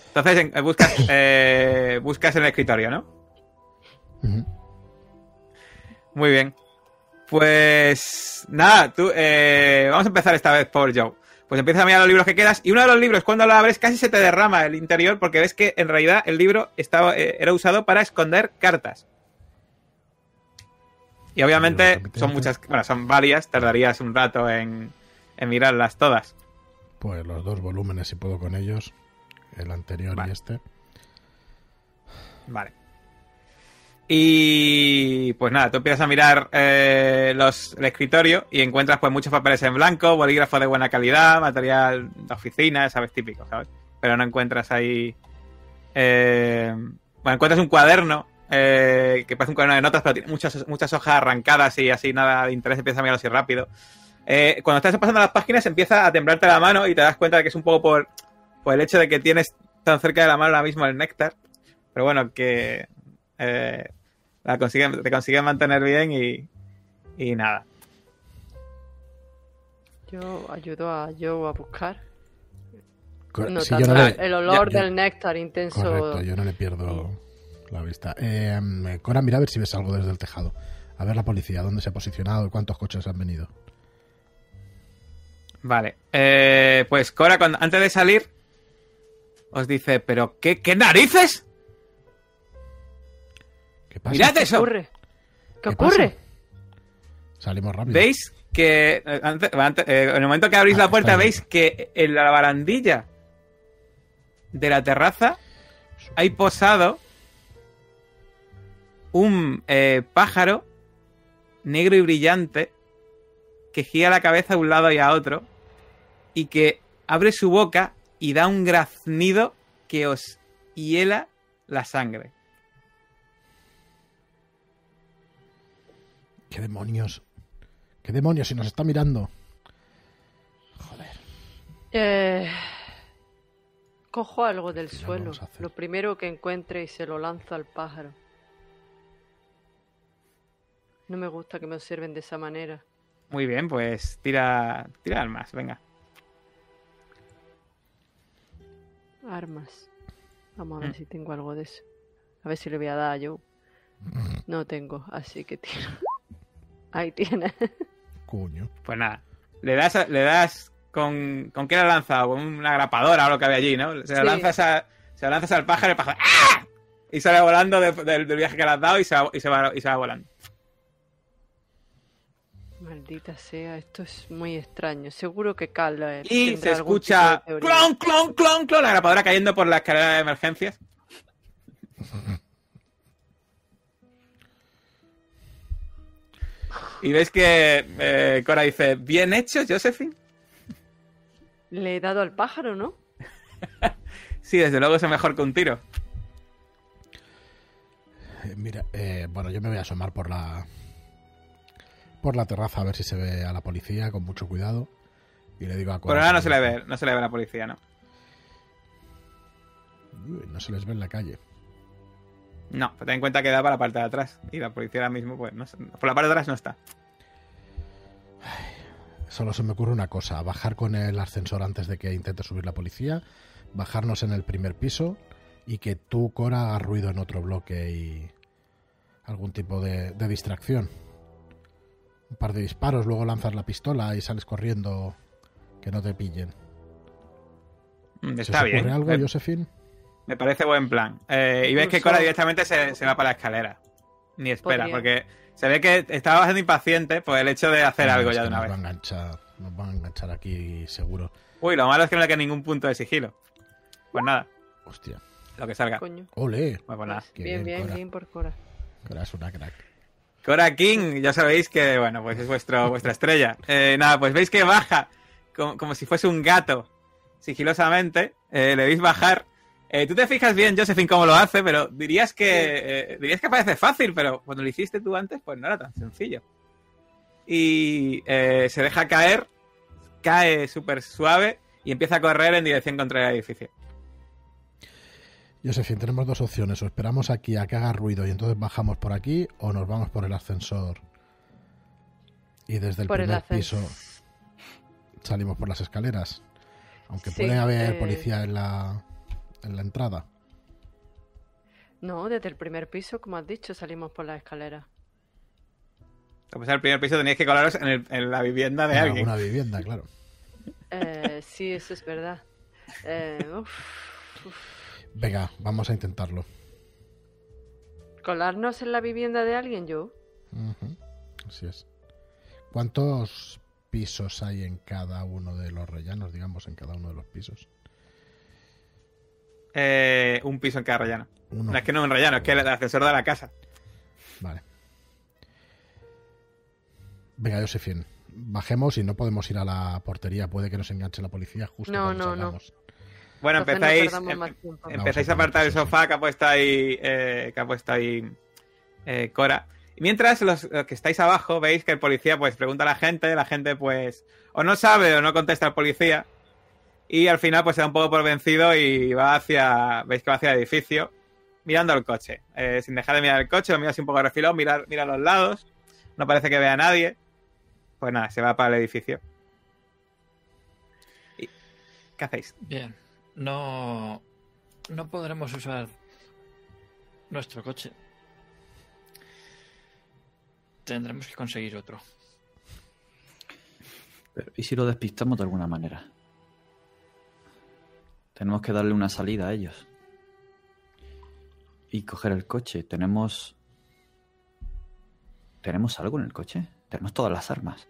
Entonces en- eh, buscas, eh, buscas en el escritorio, ¿no? Ujú. Muy bien. Pues nada, tú, eh, vamos a empezar esta vez por Joe. Pues empiezas a mirar los libros que quedas y uno de los libros cuando lo abres casi se te derrama el interior porque ves que en realidad el libro estaba, eh, era usado para esconder cartas. Y obviamente son muchas, bueno, son varias, tardarías un rato en, en mirarlas todas. Pues los dos volúmenes, si puedo con ellos. El anterior Vale. y este. Vale. Y pues nada, tú empiezas a mirar eh, los, el escritorio y encuentras pues muchos papeles en blanco, bolígrafos de buena calidad, material de oficina, sabes, típico, ¿sabes? Pero no encuentras ahí... eh, bueno, encuentras un cuaderno eh, que parece un cuaderno de notas, pero tiene muchas, muchas hojas arrancadas y así nada de interés, empiezas a mirarlo así rápido. Eh, cuando estás pasando las páginas empieza a temblarte la mano y te das cuenta de que es un poco por, por el hecho de que tienes tan cerca de la mano ahora mismo el néctar. Pero bueno, que eh, la consiguen, te consiguen mantener bien y, y nada. Yo ayudo a Joe a buscar. Co- No si tanto yo no le- el olor yo- del néctar intenso. Correcto, yo no le pierdo la vista. Eh, Cora, mira a ver si ves algo desde el tejado. A ver la policía, dónde se ha posicionado y cuántos coches han venido. Vale. Eh, pues Cora, cuando, antes de salir, os dice, ¿pero qué, qué narices? ¿Qué pasa? Mirad ¿Qué eso. ocurre? ¿Qué ¿Qué ocurre? pasa? Salimos rápido. ¿Veis que eh, antes- antes- eh, en el momento que abrís Ah, la puerta veis que en la barandilla de la terraza hay posado un eh, pájaro negro y brillante que gira la cabeza a un lado y a otro y que abre su boca y da un graznido que os hiela la sangre. ¿Qué demonios? ¿Qué demonios? Si nos está mirando. Joder. Eh, cojo algo del ¿Qué le suelo, lo primero que encuentre y se lo lanzo al pájaro. No me gusta que me observen de esa manera. Muy bien, pues tira, tira armas, venga. Armas. Vamos a ver Mm. si tengo algo de eso. A ver si le voy a dar a Joe. No tengo, así que tiro. Ahí tiene. Coño. Pues nada. Le das, le das con. ¿Con qué la lanza? Con una grapadora o lo que había allí, ¿no? Se la Sí. lanzas, a- se la lanzas al pájaro y el pájaro. ¡Ah! Y sale volando de- del, del viaje que le has dado y se va, y se va, y se va volando. Maldita sea, esto es muy extraño. Seguro que Carla. eh, Y se escucha. ¡Clon, clon, clon, clon! La grapadora cayendo por la escalera de emergencias. Y ves que eh, Cora dice: Bien hecho, Josephine. Le he dado al pájaro, ¿no? Sí, desde luego es mejor que un tiro. Eh, mira, eh, bueno, yo me voy a asomar por la por la terraza a ver si se ve a la policía con mucho cuidado y le digo a Por Cora ahora no se le ve, no se le ve a la policía, ¿no? Uy, no se les ve en la calle. No, pero ten en cuenta que da para la parte de atrás. Y la policía ahora mismo, pues, no por la parte de atrás no está. Solo se me ocurre una cosa, bajar con el ascensor antes de que intente subir la policía, bajarnos en el primer piso y que tú, Cora, hagas ruido en otro bloque y algún tipo de, de distracción. Un par de disparos, luego lanzas la pistola y sales corriendo, que no te pillen. Mm, ¿Se Está os bien. ocurre algo, me, Josephine? me parece buen plan. Eh, y ves que Cora directamente se, se va para la escalera. Ni espera, Podría. porque se ve que estaba bastante impaciente por el hecho de hacer No, algo ya de una nos Va a vez. enganchar, nos van a enganchar aquí seguro. Uy, lo malo es que no le queda ningún punto de sigilo. Pues nada, Hostia. lo que salga. Coño. Ole, Pues, pues nada. Bien, bien, bien por Cora. Cora es una crack. Cora King, ya sabéis que, bueno, pues es vuestro, vuestra estrella. Eh, nada, pues veis que baja como, como si fuese un gato, sigilosamente. Eh, le veis bajar. Eh, tú te fijas bien, Josephine, cómo lo hace, pero dirías que eh, dirías que parece fácil, pero cuando lo hiciste tú antes, pues no era tan sencillo. Y eh, se deja caer, cae súper suave y empieza a correr en dirección contra el edificio. Josephine, tenemos dos opciones. O esperamos aquí a que haga ruido y entonces bajamos por aquí, o nos vamos por el ascensor. Y desde el Por primer piso salimos por las escaleras. Aunque Sí, puede haber eh, policía en la, en la entrada. No, desde el primer piso, como has dicho, salimos por la escalera. A pesar del primer piso teníais que colaros en, el- en la vivienda de En alguien. alguna vivienda, claro. Eh, sí, eso es verdad. Eh, uf, uf. Venga, vamos a intentarlo. ¿Colarnos en la vivienda de alguien, yo? Ujú, Así es. ¿Cuántos pisos hay en cada uno de los rellanos, digamos, en cada uno de los pisos? Eh, un piso en cada rellano. Uno. No es que no un rellano, es que el ascensor de la casa. Vale. Venga, Josephine, bajemos y no podemos ir a la portería. Puede que nos enganche la policía justo No, cuando no, no. Bueno, no empezáis, em- más tiempo. empezáis a apartar el sofá que ha puesto ahí, eh, que ha puesto ahí eh, Cora. Y mientras los, los que estáis abajo veis que el policía pues pregunta a la gente, la gente pues o no sabe o no contesta al policía y al final pues se da un poco por vencido y va hacia, veis que va hacia el edificio mirando el coche, Eh, sin dejar de mirar el coche, lo mira así un poco refilado, mira, mira a los lados, no parece que vea a nadie, pues nada, se va para el edificio. ¿Qué hacéis? Bien. No. No podremos usar nuestro coche. Tendremos que conseguir otro. Pero, ¿Y si lo despistamos de alguna manera? Tenemos que darle una salida a ellos. Y coger el coche. Tenemos... ¿Tenemos algo en el coche? Tenemos todas las armas.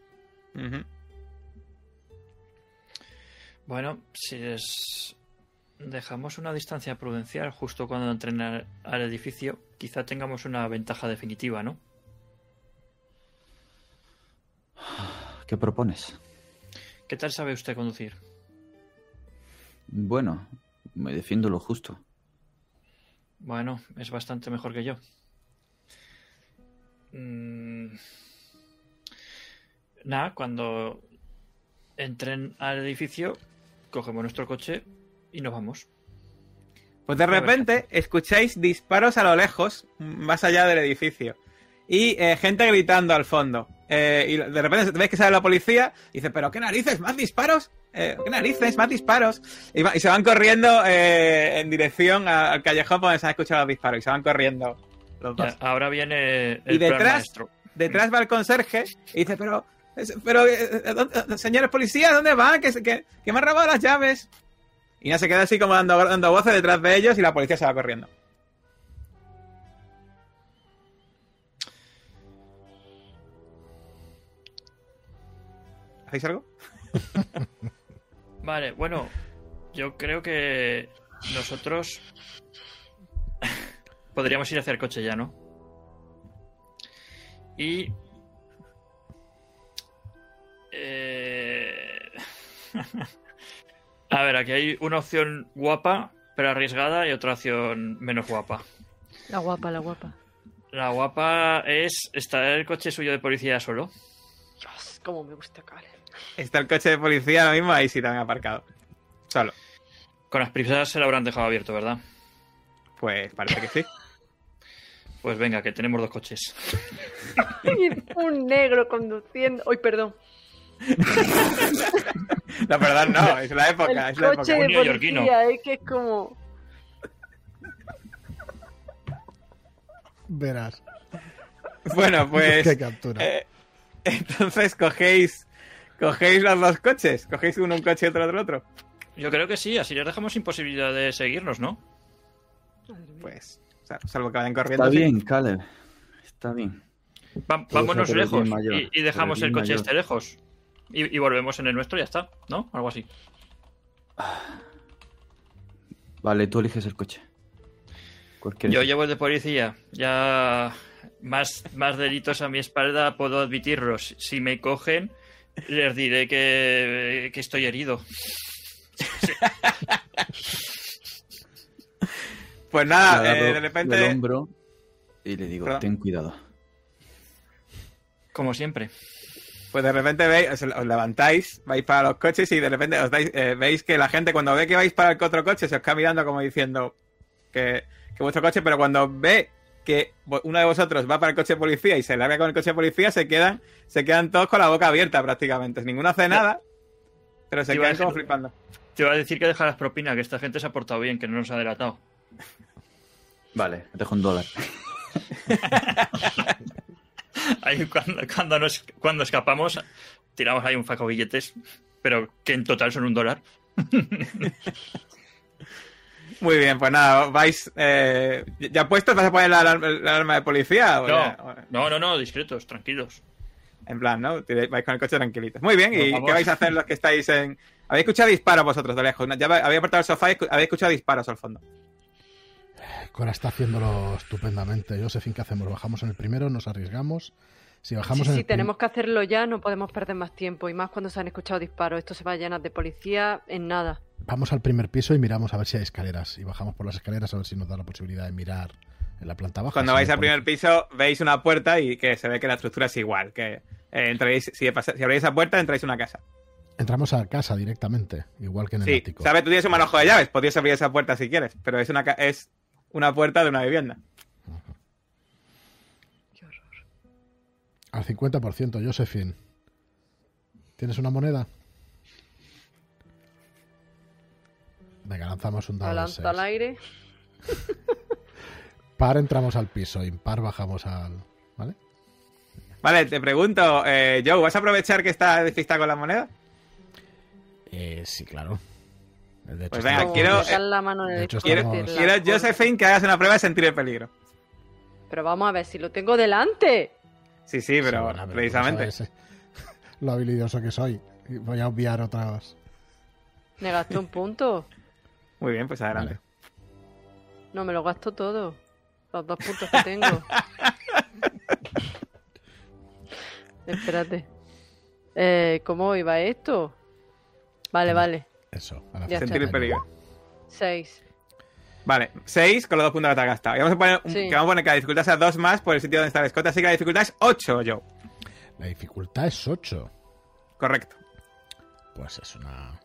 Bueno, si les dejamos una distancia prudencial justo cuando entren al, al edificio, quizá tengamos una ventaja definitiva, ¿no? ¿Qué propones? ¿Qué tal sabe usted conducir? Bueno, me defiendo lo justo. Bueno, es bastante mejor que yo. Mm, nada, cuando entren al edificio, cogemos nuestro coche y nos vamos. Pues de repente escucháis disparos a lo lejos, más allá del edificio. Y eh, gente gritando al fondo. Eh, y de repente veis que sale la policía y dice, pero qué narices, más disparos. Eh, ¿Qué narices? Más disparos. Y, va- y se van corriendo eh, en dirección a- al callejón donde se han escuchado los disparos. Y se van corriendo los dos. Ya, ahora viene el Y plan detrás- maestro. Detrás va el conserje y dice, pero, pero ¿dónde- señores policías, ¿dónde van? Que, que, que me han robado las llaves. Y no se queda así como dando, dando voces detrás de ellos y la policía se va corriendo. ¿Hacéis algo? Vale, bueno, yo creo que nosotros podríamos ir hacia el coche ya, ¿no? Y... eh, A ver, aquí hay una opción guapa, pero arriesgada, y otra opción menos guapa. La guapa, la guapa. La guapa es estar el coche suyo de policía solo. Dios, cómo me gusta Kale. Está el coche de policía ahora mismo, ahí sí también aparcado. Solo. Con las prisas se lo habrán dejado abierto, ¿verdad? Pues parece que sí. Pues venga, que tenemos dos coches. Un negro conduciendo. Uy, perdón. La verdad no, es la época, el es la coche época. de Un neoyorquino. policía, es que es como. Verás. Bueno, pues... Qué captura. Eh, entonces cogéis cogéis los dos coches, cogéis uno un coche y otro otro otro. Yo creo que sí, así les dejamos sin posibilidad de seguirnos, ¿no? Pues, salvo que vayan corriendo. Está bien, Caleb. Está bien. Va- vámonos lejos mayor, y, dejamos el coche mayor. este lejos. Y, y volvemos en el nuestro y ya está, ¿no? Algo así. Vale, tú eliges el coche. Cualquier Yo llevo el de policía. Ya más, más delitos a mi espalda puedo admitirlos. Si me cogen, les diré que, que estoy herido. Pues nada, eh, de repente hombro y le digo, Perdón. ten cuidado. Como siempre. Pues de repente veis, os, levantáis, vais para los coches y de repente os dais, eh, veis que la gente cuando ve que vais para el otro coche se os queda mirando como diciendo que, que vuestro coche, pero cuando ve que uno de vosotros va para el coche de policía y se larga con el coche de policía, se quedan, se quedan todos con la boca abierta prácticamente. Ninguno hace nada, pero se quedan como flipando. Te iba a decir que dejaras propina, que esta gente se ha portado bien, que no nos ha delatado. Vale, te dejo un dólar. Ahí cuando, cuando, nos, cuando escapamos, tiramos ahí un faco billetes, pero que en total son un dólar. Muy bien, pues nada, vais. Eh, ¿Ya puestos? ¿Vas a poner la, alarma- la alarma de policía? o ya? No, no, no, discretos, tranquilos. En plan, ¿no? Vais con el coche tranquilitos. Muy bien, ¿y qué vais a hacer los que estáis en.? Habéis escuchado disparos vosotros de lejos. Ya habéis apartado el sofá y habéis escuchado disparos al fondo. Cora está haciéndolo estupendamente. Josephine, ¿qué hacemos? ¿Bajamos en el primero? ¿Nos arriesgamos? Si bajamos Sí, en sí, el prim- tenemos que hacerlo ya, no podemos perder más tiempo. Y más cuando se han escuchado disparos. Esto se va a llenar de policía en nada. Vamos al primer piso y miramos a ver si hay escaleras. Y bajamos por las escaleras a ver si nos da la posibilidad de mirar en la planta baja. Cuando vais al primer piso, veis una puerta y que se ve que la estructura es igual. Que eh, entréis, si, si abrís esa puerta, entráis en una casa. Entramos a casa directamente, igual que en el Sí, ático. sabes, tú tienes un manojo de llaves, podrías abrir esa puerta si quieres, pero es una, es una puerta de una vivienda. Qué horror. Al 50%, Josephine. ¿Tienes una moneda? Venga, lanzamos un dado Lanza al aire. Par entramos al piso, impar bajamos al... ¿Vale? Vale, te pregunto, eh, Joe, ¿vas a aprovechar que está despistado con la moneda? Eh, sí, claro. De hecho, Pues venga, quiero- la mano en el hecho, Quiero, quiero. Josephine, que hagas una prueba de sentir el peligro. Pero vamos a ver si lo tengo delante. Sí, sí, pero Sí, bueno, pero precisamente. sabes, eh, Lo habilidoso que soy. Voy a obviar otras... Me gasto un punto. Muy bien, pues adelante. Vale. No, me lo gasto todo. Los dos puntos que tengo. Espérate. Eh, ¿Cómo iba esto? Vale, vale. Eso. a la Ya Sentir el de- peligro. Seis. Vale, 6 con los dos puntos que te has gastado. Y vamos a poner, un- Sí. que vamos a poner que la dificultad sea 2 más por el sitio donde está el escote, así que la dificultad es 8, Joe. La dificultad es 8. Correcto. Pues es una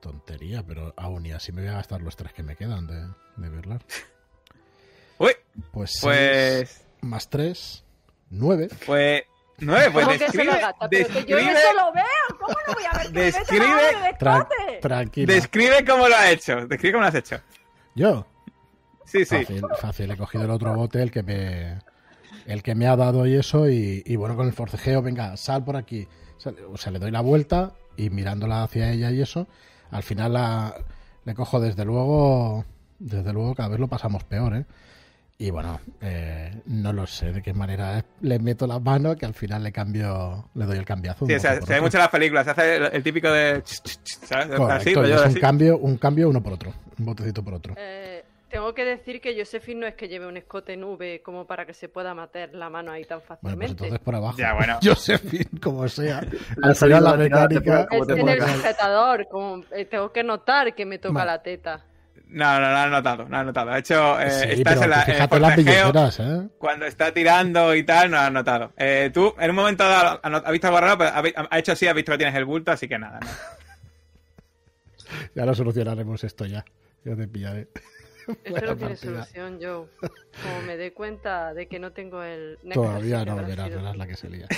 tontería, pero aún y así me voy a gastar los tres que me quedan de, de Berlar. Uy, Pues, pues. seis más 3, 9. Pues. Nueve, pues ¿Cómo que describe. Pero que yo Describe, eso lo veo. ¿Cómo no voy a ver que me la Describe- Tra- describe cómo lo ha hecho. Describe cómo lo has hecho. Yo, Sí, sí. fácil, fácil. He cogido el otro bote, el que me, el que me ha dado y eso, y, y bueno, con el forcejeo, venga, sal por aquí. O sea, le doy la vuelta y mirándola hacia ella y eso, al final la, le cojo desde luego, desde luego cada vez lo pasamos peor, ¿eh? Y bueno, eh, no lo sé de qué manera le meto la mano que al final le cambio, le doy el cambiazo. un Sí, o sea, se ve mucho en las películas. Se hace el, el típico de. ¿sabes? Correcto, Así, es un así. cambio, un cambio uno por otro, un botecito por otro. Eh, tengo que decir que Josephine no es que lleve un escote en V como para que se pueda meter la mano ahí tan Bueno, pues fácilmente. entonces por abajo. Ya, bueno. Josephine, como sea. Al final la mecánica. después, ¿cómo te Es en el sujetador, como, eh, tengo que notar que me toca Vale. la teta. No, no, no has notado, no has notado. De hecho, eh, Sí, estás en la, fíjate las billeteras, ¿eh? cuando está tirando y tal, no has notado. Eh, tú, en un momento dado, has visto algo raro, pero ha, ha hecho así, has visto que tienes el bulto, así que nada. ¿no? Ya lo solucionaremos esto ya. Ya te pillaré. Esto Buena no tiene solución, Joe. Como me dé cuenta de que no tengo el... Nectar, Todavía que no, verás, verás la que se lía.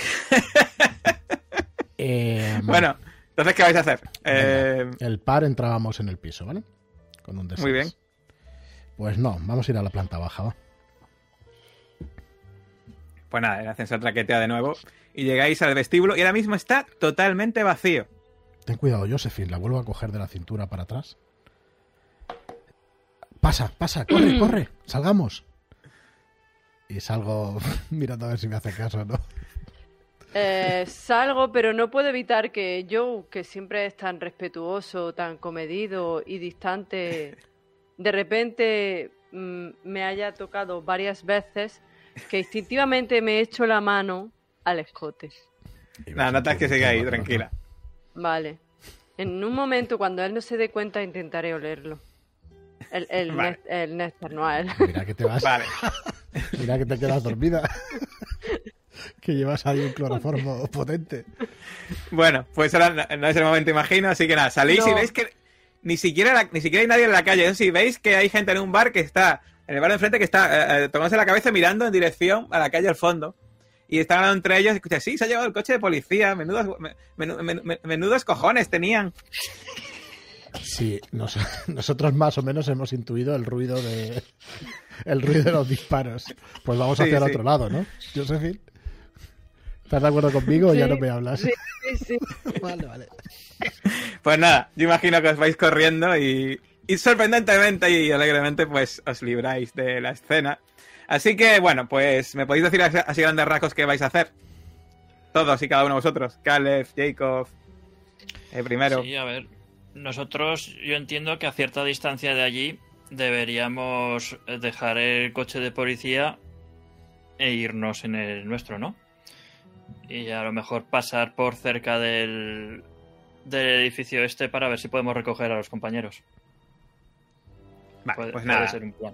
Eh, Bueno, entonces, ¿qué vais a hacer? Eh, el par entrábamos en el piso, ¿vale? Con un D6. Muy bien. Pues no, vamos a ir a la planta baja, ¿va? pues nada, el ascensor traquetea de nuevo y llegáis al vestíbulo y ahora mismo está totalmente vacío. Ten cuidado, Josephine, la vuelvo a coger de la cintura para atrás. Pasa, pasa, corre, corre, salgamos. Y salgo mirando a ver si me hace caso, ¿no? Eh, salgo, pero no puedo evitar que Joe, que siempre es tan respetuoso, tan comedido y distante, de repente mm, me haya tocado varias veces que instintivamente me echo la mano al escote. Nada, notas que sigue ahí, tranquila. Vale. En un momento, cuando él no se dé cuenta, intentaré olerlo. El, el, Vale. nest- el néctar, no a él. Mira que te vas, Vale. mira que te quedas dormida. que llevas ahí un cloroformo potente. Bueno, pues ahora no, es el momento, imagino, así que nada, salís y veis que ni siquiera, la- ni siquiera hay nadie en la calle. Eso sí, veis que hay gente en un bar que está, en el bar de enfrente, que está eh, eh, tomándose la cabeza mirando en dirección a la calle al fondo. Y están hablando entre ellos y escucha, sí, se ha llevado el coche de policía, menudos, men- men- men- menudos cojones tenían. Sí, nos- nosotros más o menos hemos intuido el ruido de el ruido de los disparos. Pues vamos Sí, hacia el sí. otro lado, ¿no? Josephine. ¿Estás de acuerdo conmigo o ya no me hablas? Sí, sí, sí. Vale, vale. Pues nada, yo imagino que os vais corriendo y, y sorprendentemente y alegremente pues os libráis de la escena. Así que bueno, pues me podéis decir así grandes rasgos qué vais a hacer. Todos y cada uno de vosotros. Caleb, Jacob, eh, primero. Sí, a ver. Nosotros, yo entiendo que a cierta distancia de allí deberíamos dejar el coche de policía e irnos en el nuestro, ¿no? Y a lo mejor pasar por cerca del, del edificio este para ver si podemos recoger a los compañeros. Vale, Puede, pues puede nada. ser un plan.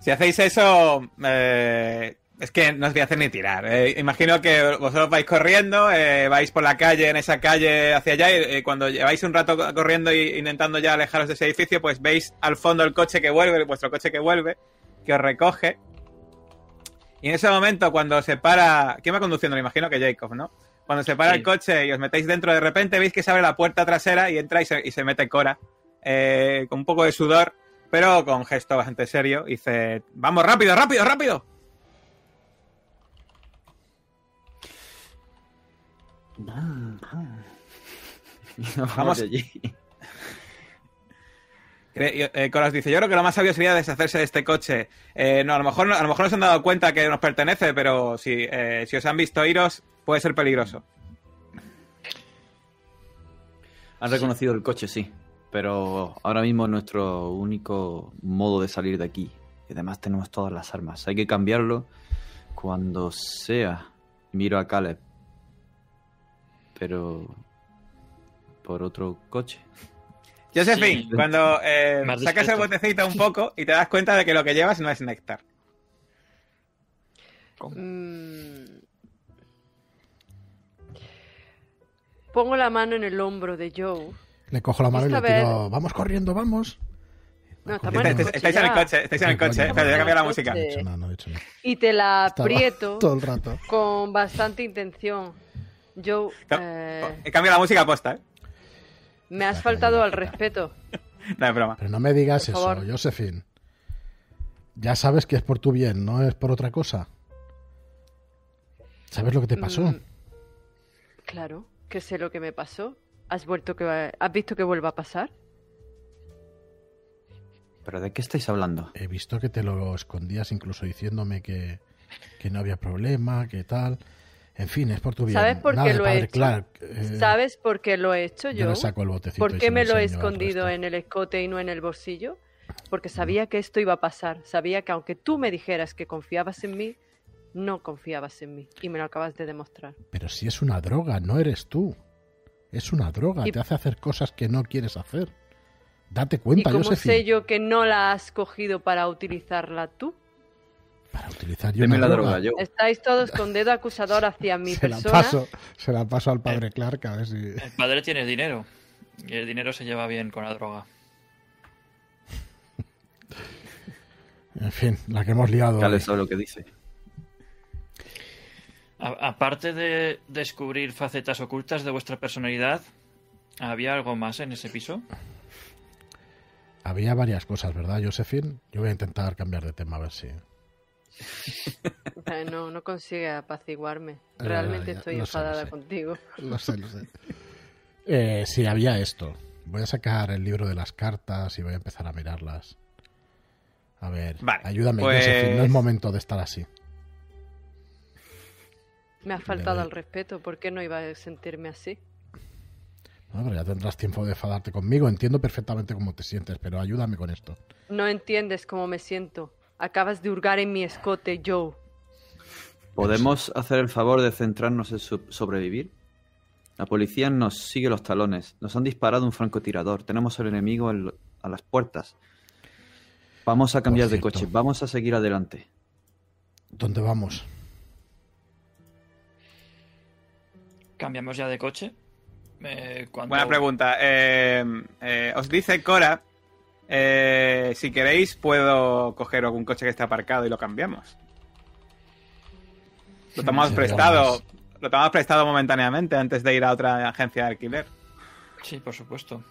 Si hacéis eso, eh, es que no os voy a hacer ni tirar. Eh, imagino que vosotros vais corriendo, eh, vais por la calle, en esa calle hacia allá, y cuando lleváis un rato co- corriendo e intentando ya alejaros de ese edificio, pues veis al fondo el coche que vuelve, vuestro coche que vuelve, que os recoge. Y en ese momento, cuando se para. ¿Quién va conduciendo? Me imagino que Jacob, ¿no? Cuando se para Sí. el coche y os metéis dentro, de repente veis que se abre la puerta trasera y entra y se, y se mete Cora, eh, con un poco de sudor, pero con gesto bastante serio. y Dice: ¡Vamos, rápido, rápido, rápido! Vamos, allí. Eh, Cora os dice: Yo creo que lo más sabio sería deshacerse de este coche. Eh, no, a lo mejor, a lo mejor no se han dado cuenta que nos pertenece, pero si, eh, si os han visto iros, puede ser peligroso. Han reconocido el coche, sí. Pero ahora mismo es nuestro único modo de salir de aquí. Y además tenemos todas las armas. Hay que cambiarlo cuando sea. Miro a Caleb. Pero... Por otro coche. Josephine, Sí. cuando eh, sacas el botecito un poco y te das cuenta de que lo que llevas no es néctar. ¿Cómo? Mm. Pongo la mano en el hombro de Joe. Le cojo la mano y le vez- tiro, vamos corriendo, vamos. No, Va estamos en corriendo. el Estáis, estáis en el coche, estáis en el coche. Espera, voy a cambiar la música. No he dicho nada, no he dicho nada. Y te la Estaba aprieto todo el rato. con bastante intención. Joe, No, eh, He cambiado la música aposta, ¿eh? Me has faltado al respeto. No es broma. Pero no me digas Por eso, favor. Josephine. Ya sabes que es por tu bien, no es por otra cosa. ¿Sabes lo que te pasó? Mm, Claro, que sé lo que me pasó. ¿Has vuelto que has visto que vuelva a pasar? ¿Pero de qué estáis hablando? He visto que te lo escondías incluso diciéndome que, que no había problema, que tal. En fin, es por tu bien. ¿Sabes por Nada qué lo he hecho? Clark, eh, ¿Sabes por qué lo he hecho yo yo? le saco el botecito ¿Por y qué me lo he escondido en el escote y no en el bolsillo? Porque sabía que esto iba a pasar. Sabía que aunque tú me dijeras que confiabas en mí, no confiabas en mí. Y me lo acabas de demostrar. Pero si es una droga, no eres tú. Es una droga, Y- te hace hacer cosas que no quieres hacer. Date ¿Y cuenta, cómo Josephine. sé yo que no la has cogido para utilizarla tú? Para utilizar yo Deme una la droga. droga, yo. Estáis todos con dedo acusador hacia mi se la persona. paso, se la paso al padre Clark a ver si. El padre tiene dinero. Y el dinero se lleva bien con la droga. En fin, la que hemos liado. Lo que dice. A- aparte de descubrir facetas ocultas de vuestra personalidad, ¿había algo más en ese piso? Había varias cosas, ¿verdad, Josephine? Yo voy a intentar cambiar de tema a ver si. Eh, No, no consigue apaciguarme. Ya, Realmente ya, estoy sé, enfadada sé. contigo. Lo sé, lo sé. Eh, sí, había esto. Voy a sacar el libro de las cartas y voy a empezar a mirarlas. A ver, Vale, ayúdame, pues- Josephine. No es momento de estar así. Me ha faltado al respeto. ¿Por qué no iba a sentirme así? No, pero ya tendrás tiempo de enfadarte conmigo. Entiendo perfectamente cómo te sientes, pero ayúdame con esto. No entiendes cómo me siento. Acabas de hurgar en mi escote, Joe. ¿Podemos hacer el favor de centrarnos en sobrevivir? La policía nos sigue los talones. Nos han disparado un francotirador. Tenemos al enemigo en a las puertas. Vamos a cambiar de coche. Vamos a seguir adelante. ¿Dónde vamos? ¿Cambiamos ya de coche? Eh, ¿cuánto- Buena pregunta. Eh, eh, os dice Cora, eh, si queréis puedo coger algún coche que esté aparcado y lo cambiamos. Lo tomamos Sí, prestado, lo tomamos prestado momentáneamente antes de ir a otra agencia de alquiler. Sí, por supuesto.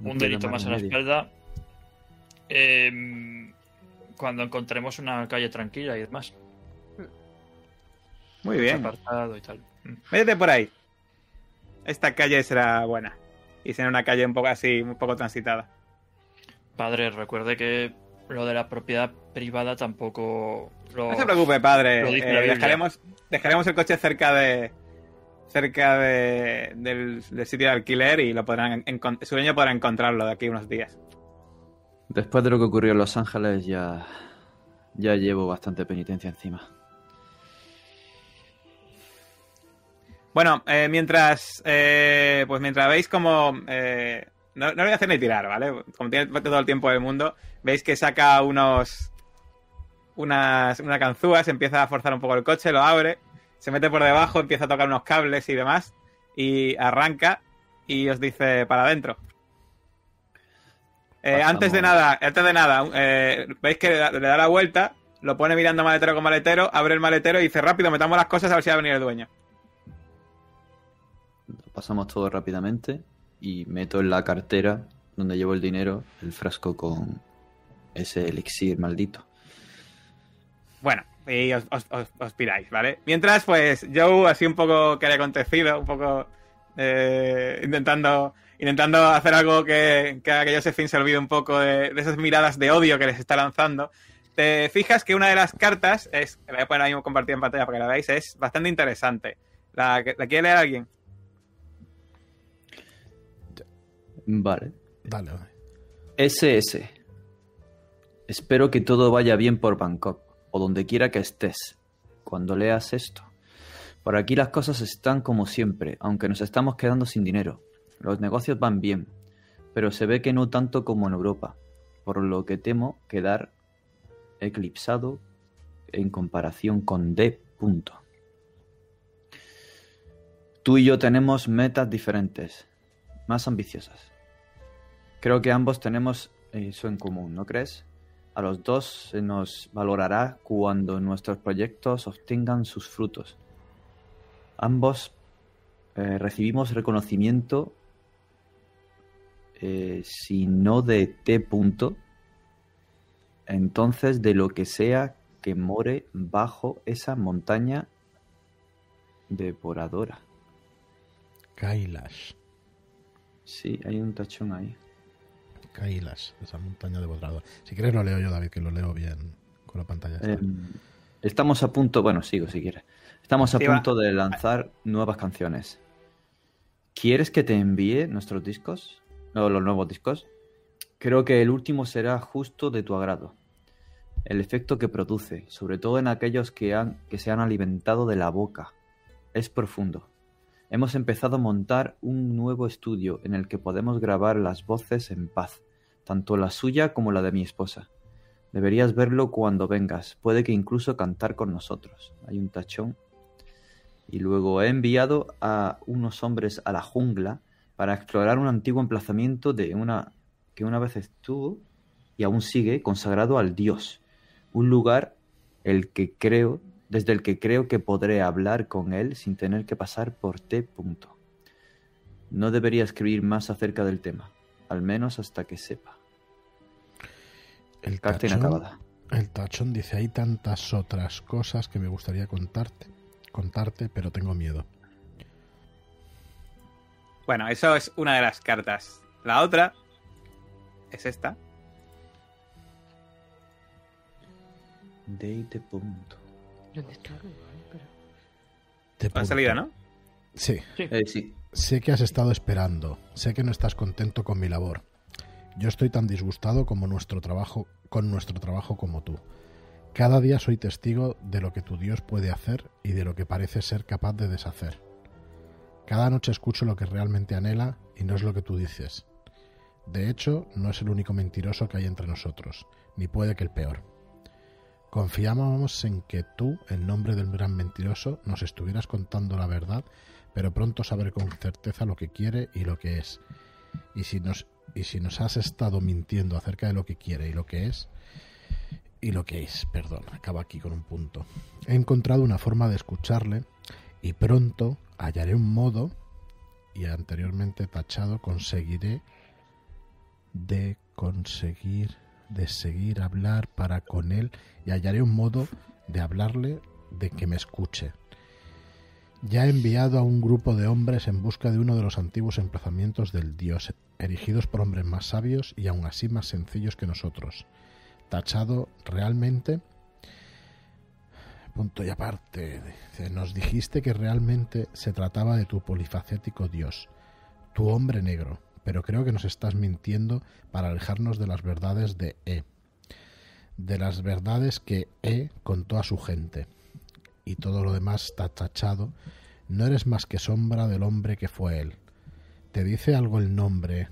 No Un delito más a la espalda. Em, cuando encontremos una calle tranquila y demás. Muy bien. Apartado y tal. Mm. Métete por ahí. Esta calle será buena. Y será una calle un poco así, un poco transitada. Padre, recuerde que lo de la propiedad privada tampoco lo... No se preocupe, padre. lo dice Eh, la dejaremos, dejaremos el coche cerca de cerca de- del, del sitio de alquiler y lo podrán su dueño podrá encontrarlo de aquí a unos días. Después de lo que ocurrió en Los Ángeles, ya, ya llevo bastante penitencia encima. Bueno, eh, mientras eh, pues mientras veis como eh, no, no lo voy a hacer ni tirar, ¿vale? Como tiene todo el tiempo del mundo, veis que saca unos unas una canzúa, se empieza a forzar un poco el coche, lo abre, se mete por debajo, empieza a tocar unos cables y demás y arranca y os dice para adentro. Eh, antes de nada, antes de nada, eh, veis que le da, le da la vuelta, lo pone mirando maletero con maletero, abre el maletero y dice rápido, metamos las cosas a ver si va a venir el dueño. Lo pasamos todo rápidamente y meto en la cartera donde llevo el dinero el frasco con ese elixir maldito. Bueno, y os, os, piráis, ¿vale? Mientras, pues, Joe, así un poco que haya acontecido, un poco eh, intentando intentando hacer algo que, que que Josephine se olvide un poco de, de esas miradas de odio que les está lanzando. Te fijas que una de las cartas es, la voy a poner ahí compartida en pantalla para que la veáis, es bastante interesante. ¿La, ¿la quiere leer alguien? Vale. Dale. SS. Espero que todo vaya bien por Bangkok, o donde quiera que estés, cuando leas esto. Por aquí las cosas están como siempre, aunque nos estamos quedando sin dinero. Los negocios van bien, pero se ve que no tanto como en Europa, por lo que temo quedar eclipsado en comparación con D. Punto. Tú y yo tenemos metas diferentes, más ambiciosas. Creo que ambos tenemos eso en común, ¿no crees? A los dos se nos valorará cuando nuestros proyectos obtengan sus frutos. Ambos eh, recibimos reconocimiento, eh, si no de T punto, entonces de lo que sea que more bajo esa montaña devoradora. Kailash. Sí, hay un tachón ahí. Kailash, esa montaña devoradora. Si quieres lo leo yo, David, que lo leo bien con la pantalla. Em, estamos a punto, bueno, sigo si quieres. Estamos a Sí, va. punto de lanzar nuevas canciones. ¿Quieres que te envíe nuestros discos? No, los nuevos discos. Creo que el último será justo de tu agrado. El efecto que produce, sobre todo en aquellos que, han, que se han alimentado de la boca, es profundo. Hemos empezado a montar un nuevo estudio en el que podemos grabar las voces en paz, tanto la suya como la de mi esposa. Deberías verlo cuando vengas, puede que incluso cantar con nosotros. Hay un tachón. Y luego he enviado a unos hombres a la jungla para explorar un antiguo emplazamiento de una que una vez estuvo y aún sigue consagrado al dios. Un lugar el que creo, desde el que creo que podré hablar con él sin tener que pasar por T. punto. No debería escribir más acerca del tema, al menos hasta que sepa. el, Carta tachón, inacabada. el tachón dice, hay tantas otras cosas que me gustaría contarte, contarte, pero tengo miedo. Bueno, eso es una de las cartas. La otra es esta. De T. punto. ¿Dónde está? Te ¿no? Sí, Eh, sí, sé que has estado esperando, sé que no estás contento con mi labor. Yo estoy tan disgustado como nuestro trabajo, con nuestro trabajo como tú. Cada día soy testigo de lo que tu Dios puede hacer y de lo que parece ser capaz de deshacer. Cada noche escucho lo que realmente anhela y no es lo que tú dices. De hecho, no es el único mentiroso que hay entre nosotros, ni puede que el peor. Confiábamos en que tú, en nombre del gran mentiroso, nos estuvieras contando la verdad, pero pronto sabré con certeza lo que quiere y lo que es. Y si nos, y si nos has estado mintiendo acerca de lo que quiere y lo que es, y lo que es, perdón, acaba aquí con un punto. He encontrado una forma de escucharle y pronto hallaré un modo, y anteriormente tachado, conseguiré de conseguir, de seguir hablar para con él y hallaré un modo de hablarle de que me escuche. Ya he enviado a un grupo de hombres en busca de uno de los antiguos emplazamientos del dios, erigidos por hombres más sabios y aún así más sencillos que nosotros. Tachado realmente. Punto y aparte. Nos dijiste que realmente se trataba de tu polifacético dios, tu hombre negro, pero creo que nos estás mintiendo para alejarnos de las verdades de E. De las verdades que E contó a su gente y todo lo demás está tachado, no eres más que sombra del hombre que fue él. ¿Te dice algo el nombre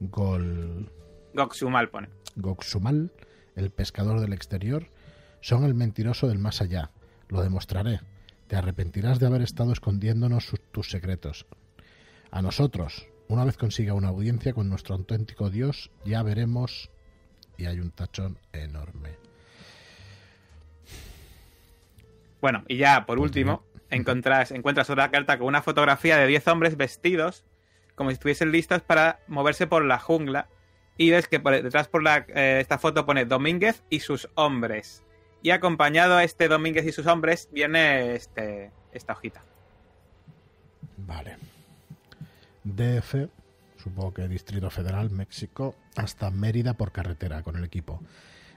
Gol... Goxumal pone. Goxumal, el pescador del exterior? Son el mentiroso del más allá. Lo demostraré. Te arrepentirás de haber estado escondiéndonos sus- tus secretos. A nosotros, una vez consiga una audiencia con nuestro auténtico Dios, ya veremos... Y hay un tachón enorme. Bueno, y ya por último, encontras, encuentras otra carta con una fotografía de 10 hombres vestidos como si estuviesen listos para moverse por la jungla. Y ves que por detrás por la, eh, esta foto pone Domínguez y sus hombres. Y acompañado a este Domínguez y sus hombres viene este, esta hojita. Vale. DF, supongo que Distrito Federal, México, hasta Mérida por carretera con el equipo.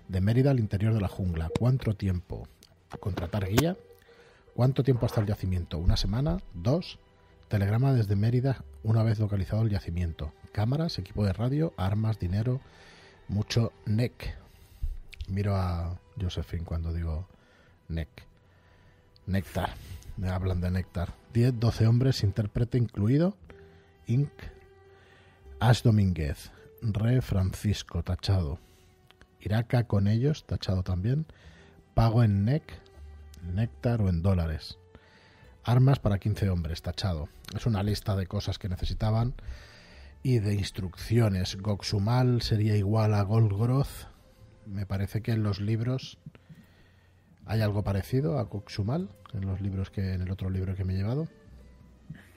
De Mérida al interior de la jungla. ¿Cuánto tiempo? ¿A contratar guía? ¿Cuánto tiempo hasta el yacimiento? ¿Una semana? ¿Dos? Telegrama desde Mérida una vez localizado el yacimiento. Cámaras, equipo de radio, armas, dinero, mucho NEC. Miro a Josephine cuando digo NEC. Néctar. Me hablan de néctar. 10, 12 hombres, intérprete incluido. Inc. Ash Domínguez. Re Francisco, tachado. Iraca con ellos, tachado también. Pago en NEC, néctar o en dólares. Armas para 15 hombres, tachado. Es una lista de cosas que necesitaban y de instrucciones. Goxumal sería igual a Golgoroth. Me parece que en los libros hay algo parecido a Goxumal en los libros que en el otro libro que me he llevado.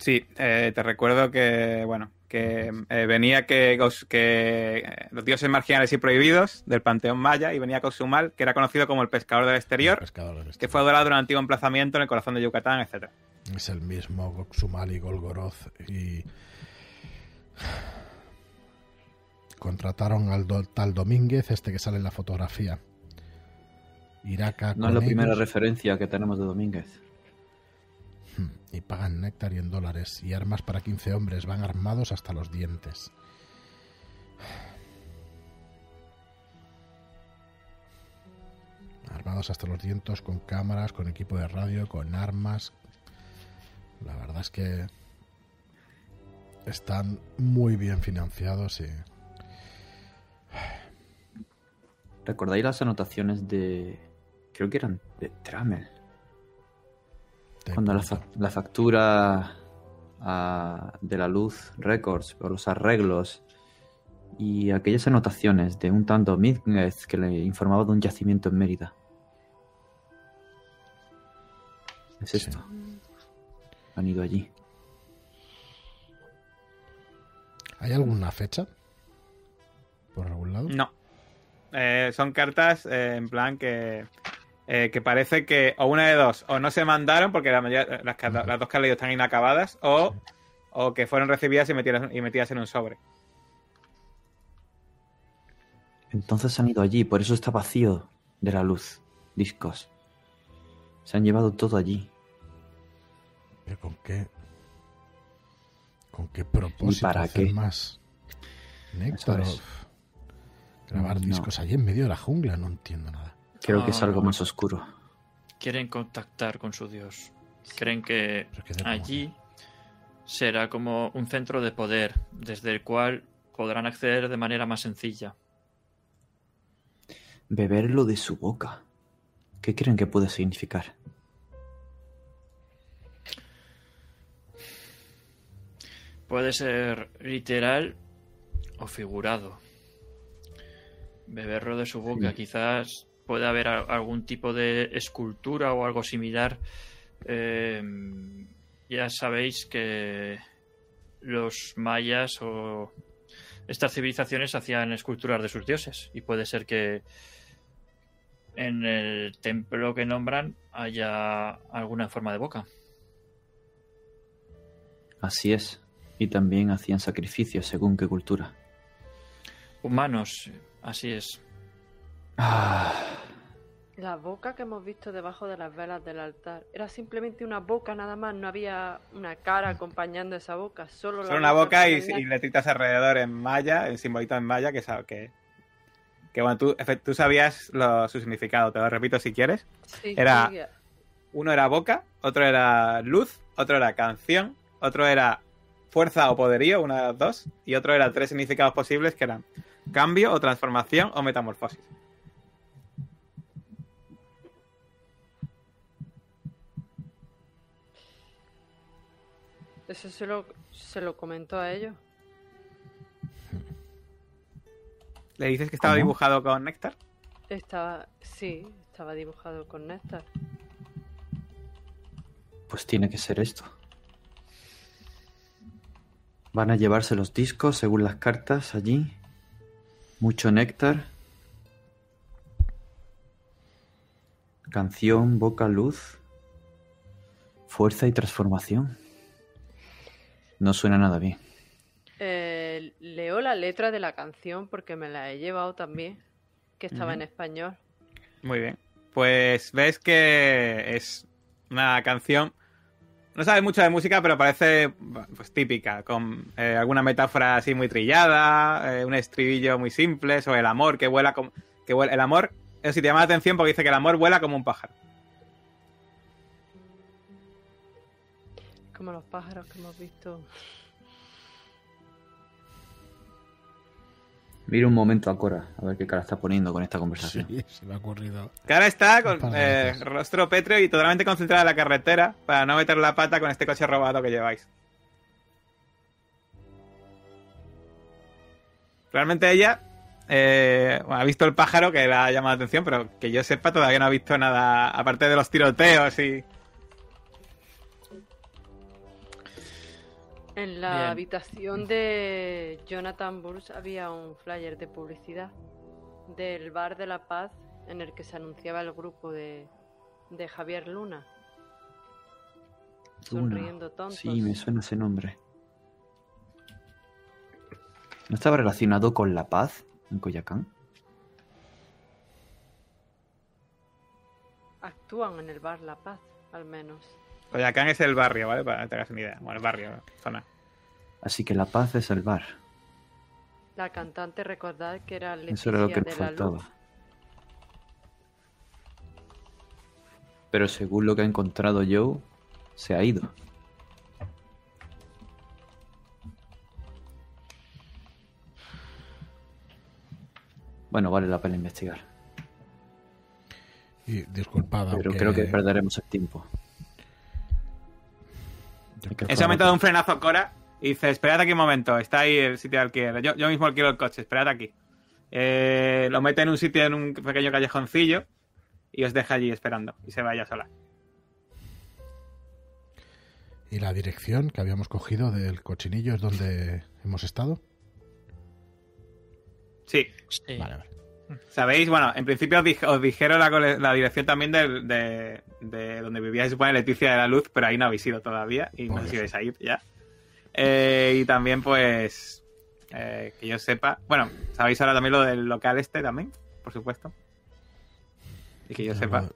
Sí, eh, te recuerdo que, bueno, que eh, venía que, eh, los dioses marginales y prohibidos del panteón maya y venía Cozumel, que era conocido como el pescador del El exterior, pescador del que fue adorado en un antiguo emplazamiento en el corazón de Yucatán, etcétera. Es el mismo Goxumal y Golgoroth y contrataron al do- tal Domínguez, este que sale en la fotografía. Iraca No es la primera referencia que tenemos de Domínguez. Hmm, y pagan néctar y en dólares y armas para 15 hombres, van armados hasta los dientes. Armados hasta los dientes con cámaras, con equipo de radio, con armas. La verdad es que están muy bien financiados y ¿Recordáis las anotaciones de... Creo que eran de Trammel? Te- Cuando la, fa- la factura ah, de la luz Records, o los arreglos y aquellas anotaciones de un tanto Domínguez que le informaba de un yacimiento en Mérida. Es Sí. esto. Han ido allí. ¿Hay alguna fecha? ¿Por algún lado? No. Eh, son cartas eh, en plan que, eh, que parece que o una de dos, o no se mandaron porque la mayoría- las, dos que han leído están inacabadas, o, o que fueron recibidas y metidas, y metidas en un sobre. Entonces han ido allí, por eso está vacío de la luz. Discos. Se han llevado todo allí. ¿Pero con qué? ¿Con qué propósito para hacer qué? más? Néctar Eso o- es. Grabar No. discos allí en medio de la jungla, no entiendo nada. Creo que es Ah. algo más oscuro. Quieren contactar con su dios. Creen que allí será como un centro de poder desde el cual podrán acceder de manera más sencilla. Beberlo de su boca. ¿Qué creen que puede significar? Puede ser literal o figurado. Beberlo de su boca. Sí. Quizás puede haber a- algún tipo de escultura o algo similar. Eh, ya sabéis que los mayas o estas civilizaciones hacían esculturas de sus dioses. Y puede ser que en el templo que nombran haya alguna forma de boca. Así es. Y también hacían sacrificios según qué cultura. Humanos, así es. Ah, La boca que hemos visto debajo de las velas del altar era simplemente una boca nada más, no había una cara acompañando esa boca, solo, la Solo una boca y, y letritas alrededor en maya, el simbolito en maya, que, que, que bueno, tú, sabías lo- su significado, te lo repito si quieres. Sí, era- sí, Uno era boca, otro era luz, otro era canción, otro era fuerza o poderío, una de las dos, y otro era tres significados posibles que eran cambio o transformación o metamorfosis. Eso se lo, se lo comentó a ellos. ¿Le dices que estaba ¿Cómo? dibujado con néctar? Estaba, sí, estaba dibujado con néctar. pues tiene que ser esto. Van a llevarse los discos según las cartas allí. Mucho néctar. Canción, boca, luz. Fuerza y transformación. No suena nada bien. Eh, leo la letra de la canción porque me la he llevado también, que estaba en español. Muy bien. Pues ves que es una canción. No sabes mucho de música, pero parece pues, típica, con eh, alguna metáfora así muy trillada, eh, un estribillo muy simple sobre el amor que vuela como. Que vuela, el amor, eso sí te llama la atención porque dice que el amor vuela como un pájaro. Como los pájaros que hemos visto. Mira un momento a Cora, a ver qué cara está poniendo con esta conversación. Sí, se me ha ocurrido. Cara está con eh, rostro pétreo y totalmente concentrada en la carretera para no meter la pata con este coche robado que lleváis. Realmente ella eh, bueno, ha visto el pájaro que le ha llamado la atención, pero que yo sepa todavía no ha visto nada aparte de los tiroteos y... En la Bien. habitación de Jonathan Burns había un flyer de publicidad del Bar de la Paz en el que se anunciaba el grupo de, de Javier Luna. Luna. Sonriendo tontos. Sí, me suena ese nombre. ¿No estaba relacionado con la paz en Coyacán? Actúan en el Bar La Paz, al menos. Coyacán es el barrio, ¿vale? Para que te hagas una idea. Bueno, el barrio, zona. Así que la paz es el bar. La cantante recordad que era Leticia Eso era lo que de la faltaba. Luz. Pero según lo que ha encontrado Joe, se ha ido. Bueno, vale la pena investigar. Y disculpad, Pero aunque creo que perderemos el tiempo. ese momento da un frenazo a Cora y dice, esperad aquí un momento, está ahí el sitio de alquiler. Yo, yo mismo alquilo el coche, esperad aquí. Eh, lo mete en un sitio, en un pequeño callejoncillo y os deja allí esperando y se vaya sola. ¿Y la dirección que habíamos cogido del cochinillo es donde hemos estado? Sí, Sí. Vale, vale. sabéis, bueno, en principio os, dij- os dijeron la, dirección también del- de, de donde vivía, se supone, Leticia de la Luz, pero ahí no habéis ido todavía y no Por sé si vais a ir ya. Eh, y también, pues, eh, que yo sepa, bueno, sabéis ahora también lo del local este también, por supuesto. Y que yo sepa.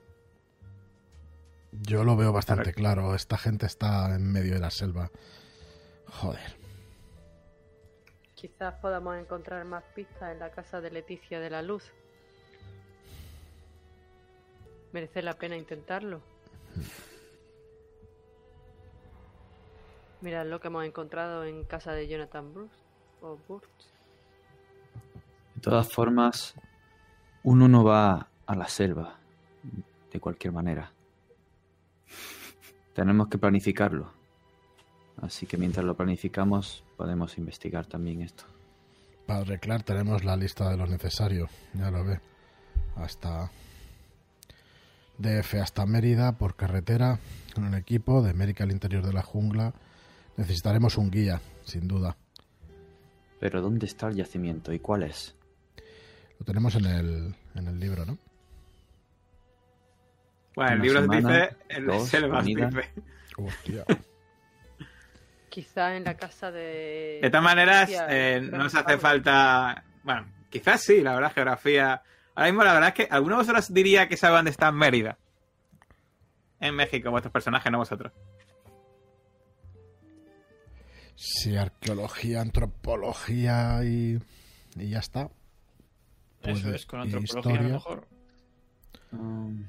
Yo lo veo bastante claro. Esta gente está en medio de la selva. Joder. Quizás podamos encontrar más pistas en la casa de Leticia de la Luz. Merece la pena intentarlo. Mirad lo que hemos encontrado en casa de Jonathan Bruce o Burns. De todas formas, uno no va a la selva de cualquier manera. Tenemos que planificarlo. Así que mientras lo planificamos, podemos investigar también esto. Padre Clark, tenemos la lista de lo necesario. Ya lo ve. Hasta DF hasta Mérida por carretera con el equipo de América al interior de la jungla. Necesitaremos un guía, sin duda. Pero ¿dónde está el yacimiento y cuál es? Lo tenemos en el, en el libro, ¿no? Bueno, el libro semana, dice, el dos, selvas comida. dice. Hostia. Quizá en la casa de... De todas maneras, eh, no os hace falta. Bueno, quizás sí, la verdad, geografía. Ahora mismo, la verdad es que alguno de vosotros diría que sabe dónde está Mérida. En México, vuestros personajes, no vosotros. Sí, arqueología, antropología y, y ya está. Eso Puede- es, con antropología a lo mejor. Um,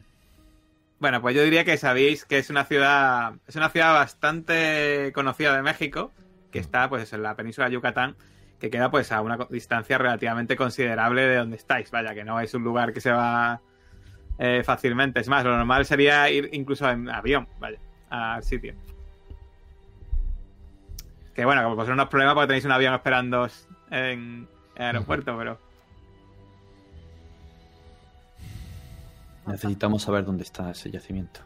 Bueno, pues yo diría que sabéis que es una ciudad. Es una ciudad bastante conocida de México. Que está, pues, en la península de Yucatán. Que queda, pues, a una distancia relativamente considerable de donde estáis. Vaya, que no es un lugar que se va eh, fácilmente. Es más, lo normal sería ir incluso en avión, vaya, al sitio. Que bueno, como pues no es problema porque tenéis un avión esperando en el aeropuerto, pero. necesitamos saber dónde está ese yacimiento.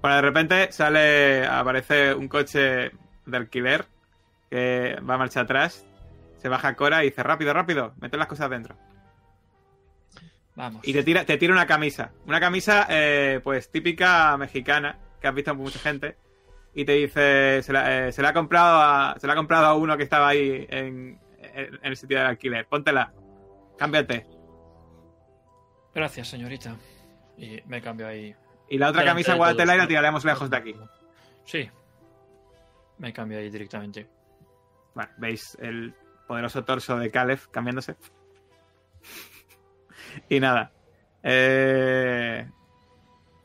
Bueno, de repente sale, aparece un coche de alquiler que va a marcha atrás, se baja Cora y dice, rápido, rápido, mete las cosas dentro. Vamos. Y te tira, te tira una camisa. Una camisa, eh, pues, típica mexicana, que has visto mucha gente. Y te dice, se la, eh, se la ha comprado a, se la ha comprado a uno que estaba ahí en, en- en el sitio del alquiler. Póntela. Cámbiate. Gracias, señorita. Y me cambio ahí. Y la otra camisa de guárdela y la tiraremos lejos de aquí. Sí. Me cambio ahí directamente. Bueno, veis el poderoso torso de Caleb cambiándose. y nada. Eh...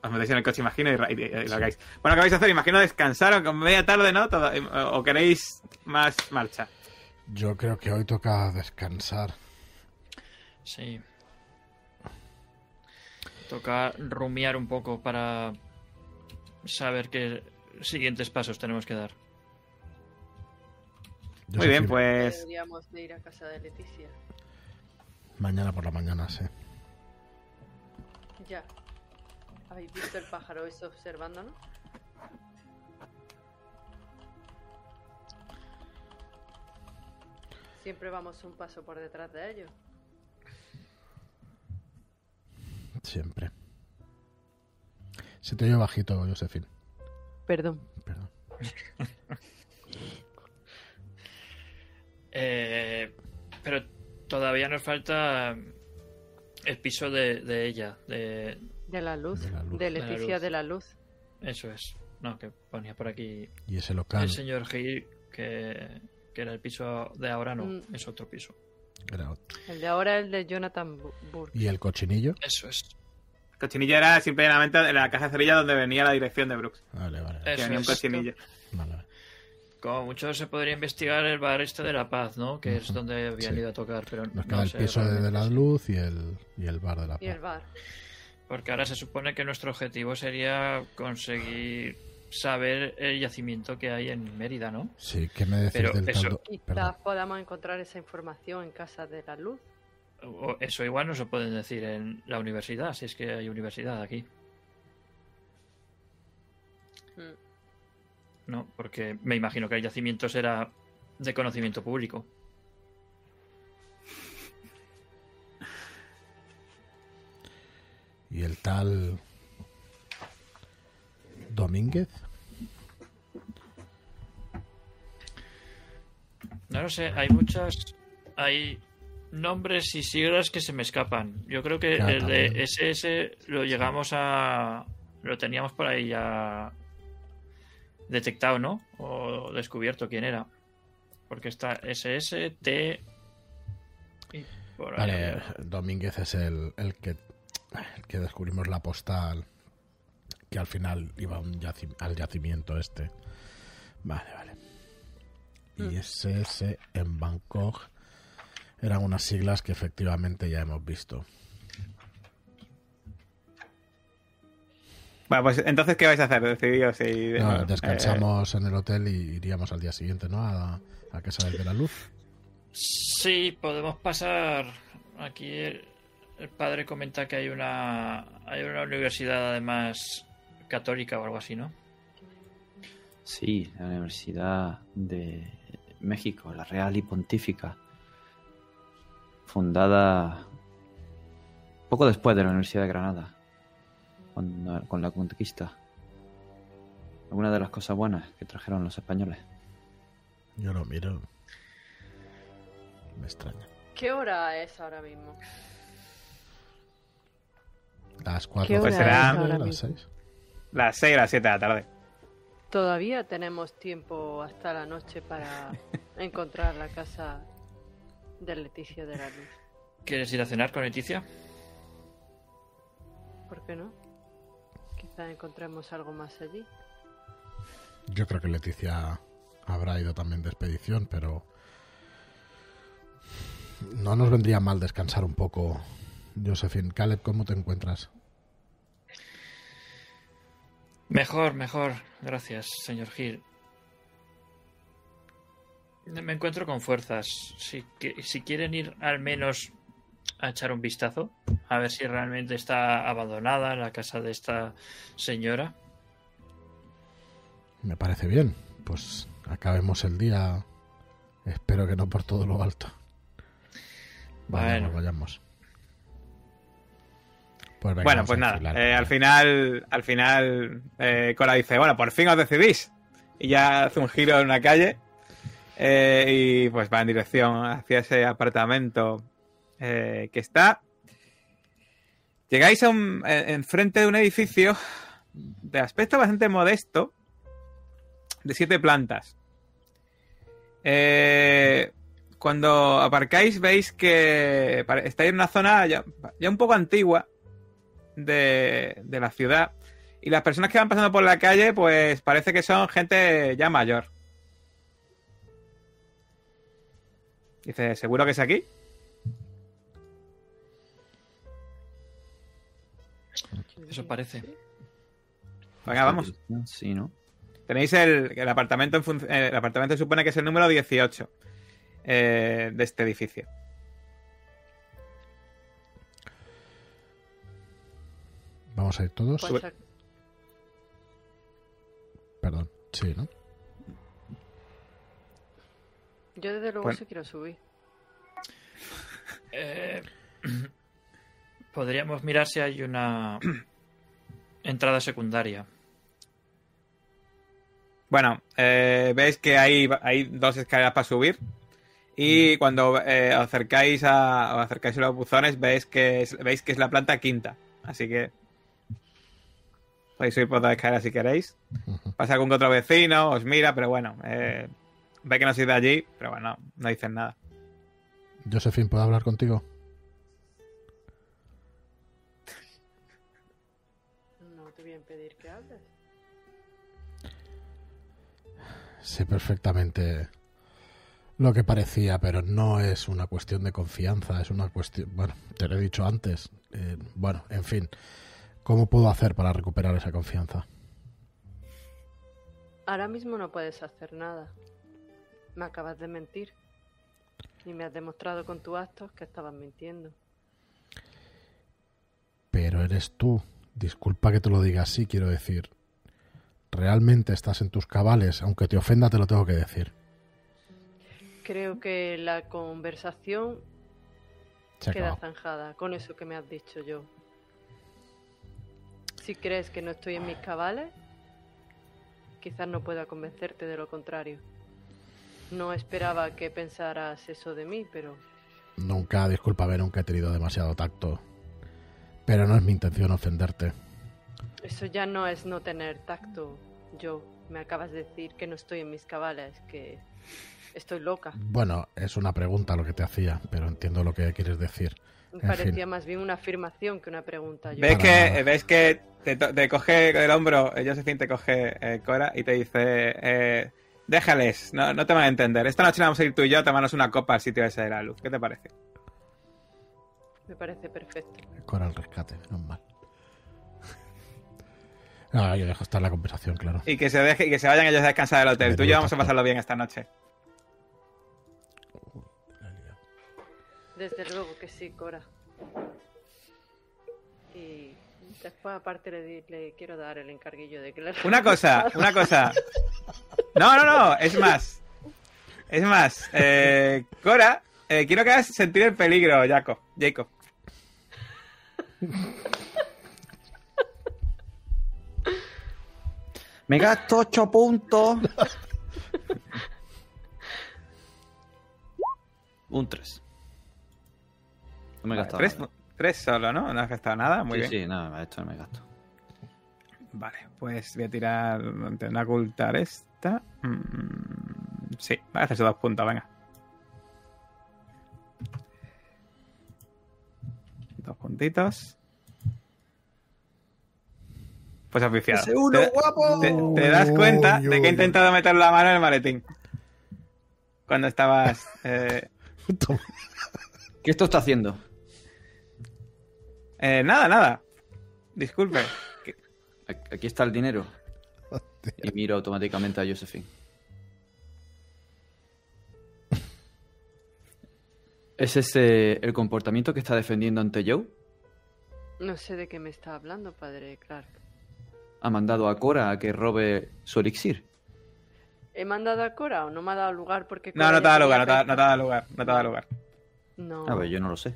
Os metéis en el coche, imagino, y, ra- y- y- y largáis. Bueno, ¿qué vais a hacer? Imagino descansar, o con media tarde, ¿no? Todo- o queréis más marcha. Yo creo que hoy toca descansar. Sí. Toca rumiar un poco para saber qué siguientes pasos tenemos que dar. Yo Muy bien, que pues Deberíamos de ir a casa de Leticia. Mañana por la mañana, sí. Ya. ¿Habéis visto el pájaro ese observándonos? Siempre vamos un paso por detrás de ellos. Siempre. Se te oye bajito, Josefín. Perdón. Perdón. Eh, pero todavía nos falta el piso de, de ella. De, De la luz. De la luz. De De la Leticia luz. de la luz. eso es. No, que ponía por aquí Y ese local el señor Gil, que, que era el piso de ahora, no, Mm. es otro piso. era otro. El de ahora es el de Jonathan Bu- Burke. Y el cochinillo. Eso es. el cochinillo era simplemente en la caja cerilla donde venía la dirección de Brooks. Vale, vale. Que venía un Eso es. cochinillo. vale, vale. Como mucho se podría investigar el bar este de La Paz, ¿no? Que es donde habían Sí. ido a tocar, pero Nos no queda el sé piso de, de la luz y el, y el bar de la Y el paz. bar. Porque ahora se supone que nuestro objetivo sería conseguir saber el yacimiento que hay en Mérida, ¿no? Sí, ¿qué me decís Pero del eso- caldo? Quizás podamos encontrar esa información en casa de la luz. O eso igual no se pueden decir en la universidad, si es que hay universidad aquí. Mm. No, porque me imagino que el yacimiento será de conocimiento público. Y el tal Domínguez. No lo sé, hay muchas. Hay nombres y siglas que se me escapan. Yo creo que Ya, el de. SS lo llegamos a. Lo teníamos por ahí ya. detectado, ¿no? O descubierto quién era. Porque está SS, T. Y por ahí Vale, Domínguez es el, el que que descubrimos la postal que al final iba a un al yacimiento este. Vale, vale. Y Mm. SS en Bangkok eran unas siglas que efectivamente ya hemos visto. Bueno, pues entonces, ¿qué vais a hacer? Decidíos si... No, eh, descansamos en el hotel y iríamos al día siguiente, ¿no? A, a casa de la luz. Sí, podemos pasar. Aquí el, el padre comenta que hay una. Hay una universidad además católica o algo así, ¿no? Sí, la Universidad de México, la Real y Pontífica, fundada poco después de la Universidad de Granada, con, con la conquista. Alguna de las cosas buenas que trajeron los españoles. Yo lo miro. Me extraña. ¿Qué hora es ahora mismo? Las cuatro ¿Qué hora las es seis, ahora las mismo? seis. Las 6 o las 7 de la tarde. Todavía tenemos tiempo hasta la noche para encontrar la casa de Leticia de la Luz. ¿Quieres ir a cenar con Leticia? ¿Por qué no? Quizá encontremos algo más allí. Yo creo que Leticia habrá ido también de expedición, pero no nos vendría mal descansar un poco. Josephine, Caleb, ¿cómo te encuentras? Mejor, mejor. Gracias, señor Gil. Me encuentro con fuerzas. Si, que- si quieren ir al menos a echar un vistazo, a ver si realmente está abandonada la casa de esta señora. Me parece bien. Pues acabemos el día. Espero que no por todo lo alto. Vayamos, Bueno. vayamos. Pues venga, Bueno, pues nada, eh, al final, al final, eh, Cora dice, bueno, por fin os decidís. Y ya hace un giro en una calle eh, y pues va en dirección hacia ese apartamento que está. Llegáis a un, enfrente de un edificio de aspecto bastante modesto, de siete plantas. Eh, cuando aparcáis veis que estáis en una zona ya, ya un poco antigua de, de la ciudad. Y las personas que van pasando por la calle, pues parece que son gente ya mayor. Dice, ¿seguro que es aquí? Eso parece. Venga, vamos. Sí, ¿no? Tenéis el, el apartamento en el apartamento supone que es el número 18 eh, de este edificio. Vamos a ir todos. Perdón. Sí, ¿no? yo desde luego Bueno. sí quiero subir. Eh, podríamos mirar si hay una entrada secundaria. Bueno, eh, veis que hay, hay dos escaleras para subir. Y cuando eh, acercáis a, acercáis a los buzones, veis que es, veis que es la planta quinta. Así que podéis subir por dos escaleras si queréis. Pasa algún que otro vecino, os mira, pero bueno, eh, ve que no sois de allí, pero bueno, no dicen nada. Josephine, ¿puedo hablar contigo? No te voy a impedir que hables. Sé perfectamente lo que parecía, pero no es una cuestión de confianza, es una cuestión... Bueno, te lo he dicho antes. eh, bueno, en fin. ¿Cómo puedo hacer para recuperar esa confianza? Ahora mismo no puedes hacer nada. Me acabas de mentir. Y me has demostrado con tus actos que estabas mintiendo. Pero eres tú. Disculpa que te lo diga así, quiero decir. Realmente estás en tus cabales, aunque te ofenda te lo tengo que decir. Creo que la conversación queda zanjada con eso que me has dicho yo. Si crees que no estoy en mis cabales, quizás no pueda convencerte de lo contrario. No esperaba que pensaras eso de mí, pero Nunca, discúlpame, nunca he tenido demasiado tacto. Pero no es mi intención ofenderte. eso ya no es no tener tacto. Yo me acabas de decir que no estoy en mis cabales, que estoy loca. Bueno, es una pregunta lo que te hacía, pero entiendo lo que quieres decir. Me En parecía fin. más bien una afirmación que una pregunta. Yo- ¿Ves que, ves que te, coge del hombro, eh, Josephine te coge eh, Cora y te dice, eh, déjales, no, no te van a entender. Esta noche vamos a ir tú y yo a tomarnos una copa al sitio ese de la luz. ¿Qué te parece? Me parece perfecto. Cora al rescate, menos mal. Ah, yo dejo estar la conversación, claro. Y que se deje, y que se vayan ellos a descansar del hotel. Tú y yo vamos a pasarlo bien esta noche. Desde luego que sí, Cora. Y después aparte le, di- le quiero dar el encarguillo de que le... Una cosa, una cosa. No, no, no, es más. Es más, eh, Cora, eh, quiero que hagas sentir el peligro, Jacob. Jacob. Me gasto 8 puntos. Un 3. No me he Vale, tres, nada. tres solo, ¿no? No has gastado nada. Muy sí, bien. sí, nada, esto no me gasto. Vale, pues voy a tirar. Voy a ocultar esta. Mm, sí, va a hacerse dos puntos, venga. Dos puntitos. Pues oficial. ¡Ese uno, te, guapo! te- te das cuenta de que he intentado meter la mano en el maletín. Cuando estabas. eh. ¿Qué esto está haciendo? Eh, nada, nada. Disculpe. Aquí está el dinero. Y miro automáticamente a Josephine. ¿Es ese el comportamiento que está defendiendo ante Joe? No sé de qué me está hablando, padre Clark. ¿Ha mandado a Cora a que robe su elixir? ¿He mandado a Cora o no me ha dado lugar porque... No, Cora no te da lugar, no te da, no te da lugar. No te da lugar. No, A ver, yo no lo sé.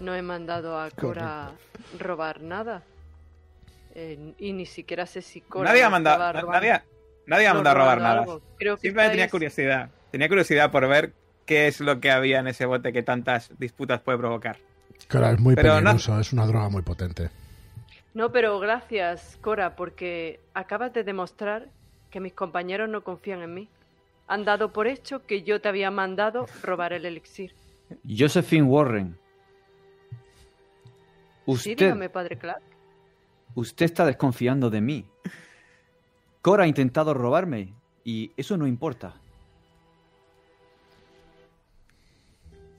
No he mandado a Cora robar nada. Eh, y ni siquiera sé si Cora... Nadie ha mandado, robando- nadie, nadie ha no, mandado a robar nada. algo. Creo que Simplemente tenía curiosidad. Tenía curiosidad por ver qué es lo que había en ese bote que tantas disputas puede provocar. Cora, es muy Pero no- peligroso, es una droga muy potente. No, pero gracias, Cora, porque acabas de demostrar que mis compañeros no confían en mí. Han dado por hecho que yo te había mandado robar el elixir. Josephine Warren. Sí, Usted, dígame, padre Clark. usted está desconfiando de mí. Cora ha intentado robarme y eso no importa.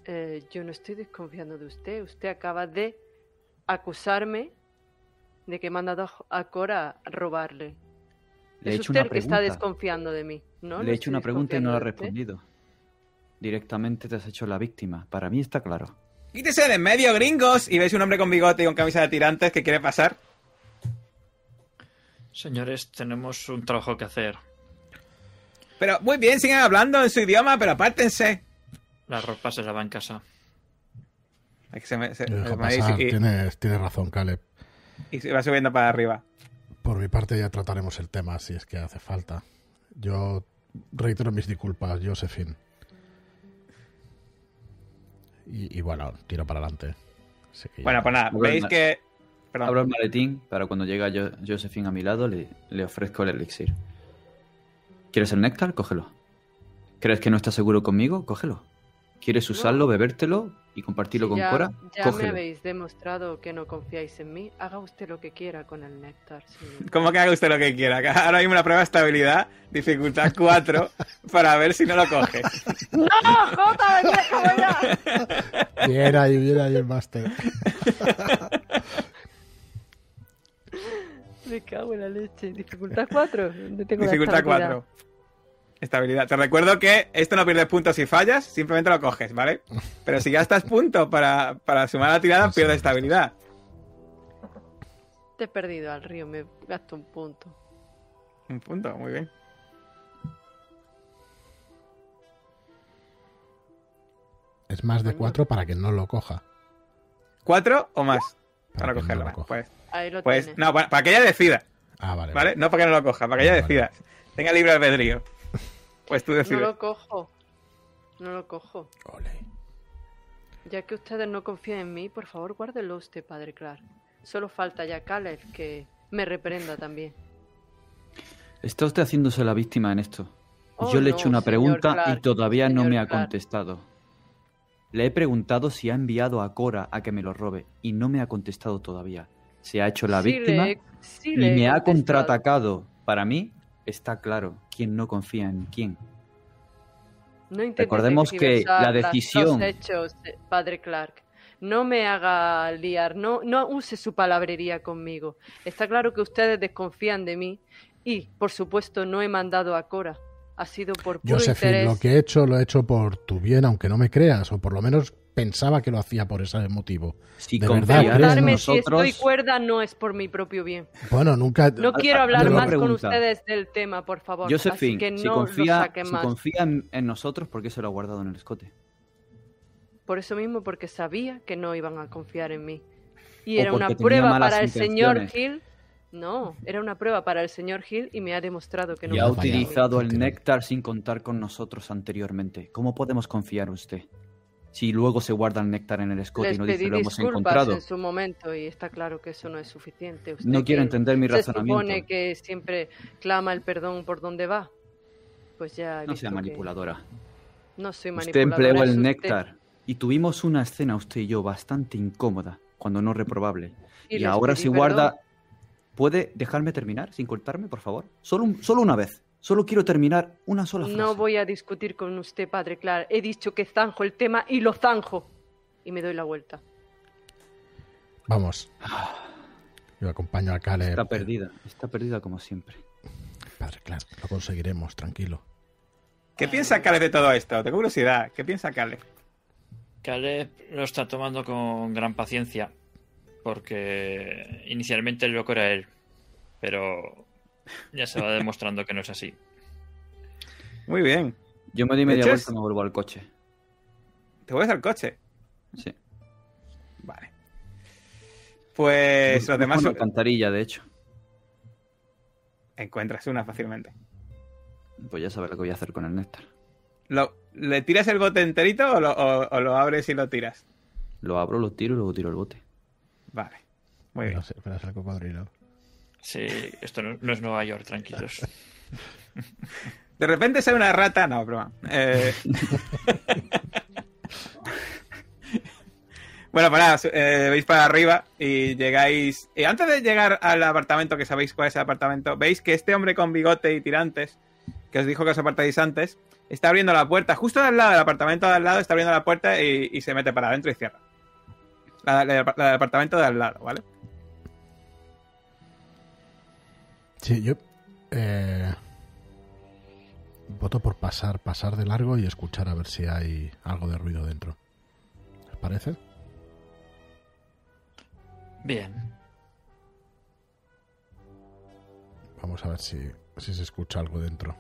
Eh, yo no estoy desconfiando de usted. Usted acaba de acusarme de que he mandado a- Cora a robarle. Le he es hecho usted una el que está desconfiando de mí. No, Le no he hecho una pregunta y no la ha respondido. Directamente te has hecho la víctima. Para mí está claro. Quítese de en medio, gringos, y veis un hombre con bigote y con camisa de tirantes que quiere pasar. Señores, tenemos un trabajo que hacer. Pero muy bien, sigan hablando en su idioma, pero apártense. La ropa se lava en casa. Que se me- se- me pasar. y, Tienes, tienes razón, Caleb. y se va subiendo para arriba. Por mi parte ya trataremos el tema si es que hace falta. Yo reitero mis disculpas, Josephine. Y, y bueno, tiro para adelante. Así que ya- Bueno, pues nada, veis que... Perdón. Abro el maletín para cuando llega Jo- Josephine a mi lado le, le ofrezco el elixir. ¿Quieres el néctar? Cógelo. ¿Crees que no estás seguro conmigo? Cógelo. ¿Quieres usarlo, bebértelo y compartirlo Si con ya, Cora? ya me habéis demostrado que no confiáis en mí. Haga usted lo que quiera con el néctar. señor. ¿Cómo que haga usted lo que quiera? Ahora mismo una prueba de estabilidad, dificultad 4, para ver si no lo coges. ¡No, Jota! ¡Déjame ya! Bien ahí, bien ahí el máster. Me cago en la leche. ¿Dificultad 4? ¿Dónde tengo la Dificultad estabilidad? 4. Estabilidad. Te recuerdo que esto no pierdes puntos si fallas, simplemente lo coges, ¿vale? Pero si gastas puntos para, para sumar la tirada, pierdes estabilidad. Te he perdido al río, me gasto un punto. Un punto, muy bien. Es más de cuatro para que no lo coja. ¿Cuatro o más? Para Para que no cogerla. lo coja. pues, Ahí lo pues no, para, para que ella decida, Ah, vale. ¿vale? No para que no lo coja, para que ella Vale. decida. Tenga libre albedrío. Pues tú No lo cojo. No lo cojo. Ole. Ya que ustedes no confían en mí, por favor, guárdelo usted, padre Clark. Solo falta ya Caleb que me reprenda también. Está usted haciéndose la víctima en esto. Oh, Yo le he no, hecho una pregunta Clark, y todavía no me ha Clark. contestado. Le he preguntado si ha enviado a Cora a que me lo robe y no me ha contestado todavía. Se ha hecho la Sí víctima le he- sí y me ha contraatacado. Para mí está claro quién no confía en quién. No Recordemos que la decisión- los hechos, eh, padre Clark. No me haga liar, no, no use su palabrería conmigo. Está claro que ustedes desconfían de mí y, por supuesto, no he mandado a Cora. Ha sido por puro Josephine, interés. lo que he hecho lo he hecho por tu bien, aunque no me creas, o por lo menos pensaba que lo hacía por ese motivo. Si De verdad, confías en crees, Preguntarme ¿no? si estoy nosotros, cuerda no es por mi propio bien. Bueno, nunca... No quiero hablar más con pregunta. ustedes del tema, por favor. así Josephine, que si no confía, lo saquen si más. confía en, en nosotros, ¿por qué se lo ha guardado en el escote? Por eso mismo, porque sabía que no iban a confiar en mí. Y O era una prueba para el señor. Hill. No, era una prueba para el señor Hill y me ha demostrado que no y ha confía utilizado el néctar sin contar con nosotros anteriormente. ¿Cómo podemos confiar en usted? Si luego se guarda el néctar en el escote Les y no dice lo hemos encontrado. en su momento y está claro que eso no es suficiente. Usted No quiero entender mi se razonamiento. supone que siempre clama el perdón por donde va. Pues ya No sea que manipuladora. No soy Usted manipuladora. empleó es el usted. néctar y tuvimos una escena usted y yo bastante incómoda, cuando no reprobable. Y Y, ahora si perdón. guarda... ¿Puede dejarme terminar sin cortarme, por favor? Solo, un- solo una vez. Solo quiero terminar una sola frase. No voy a discutir con usted, padre Clark. He dicho que zanjo el tema y lo zanjo. Y me doy la vuelta. Vamos. Yo acompaño a Caleb. Está perdida, está perdida como siempre. Padre, claro, lo conseguiremos, tranquilo. ¿Qué piensa Caleb de todo esto? Tengo curiosidad. ¿Qué piensa Caleb? Caleb lo está tomando con gran paciencia. Porque inicialmente el loco era él. Pero ya se va demostrando que no es así. Muy bien. Yo me doy media vuelta y me vuelvo al coche. ¿Te vuelves al coche? Sí. Vale. Pues los demás Una son- alcantarilla, de hecho. encuentras una fácilmente. Pues ya sabes lo que voy a hacer con el néctar. Lo- ¿Le tiras el bote enterito o lo, o- o lo abres y lo tiras? Lo abro, lo tiro y luego tiro el bote. Vale. Muy bien. No sé, pero es el cocodrilo. Sí, esto no, es Nueva York, tranquilos. De repente sale una rata. No, broma. Eh, bueno, pues eh, veis para arriba y llegáis. Y antes de llegar al apartamento, que sabéis cuál es el apartamento, veis que este hombre con bigote y tirantes que os dijo que os apartáis antes, está abriendo la puerta, justo al lado del apartamento de al lado, está abriendo la puerta y, se mete para adentro y cierra. La del apartamento de al lado, ¿vale? Sí, yo eh, voto por pasar, pasar de largo y escuchar a ver si hay algo de ruido dentro. ¿Les parece? Bien. Vamos a ver si, si se escucha algo dentro.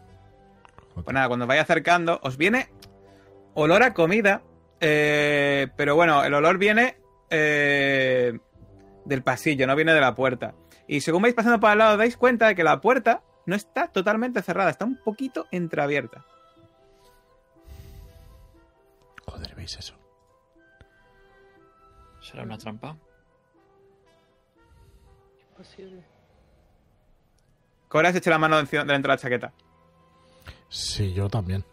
Pues nada, cuando os vais acercando, os viene olor a comida, eh, pero bueno, el olor viene eh, del pasillo, no viene de la puerta. Y según vais pasando por al lado, dais cuenta de que la puerta no está totalmente cerrada, está un poquito entreabierta. Joder, ¿veis eso? ¿Será una trampa? Imposible. Cora se echa la mano dentro de la chaqueta. Sí, yo también.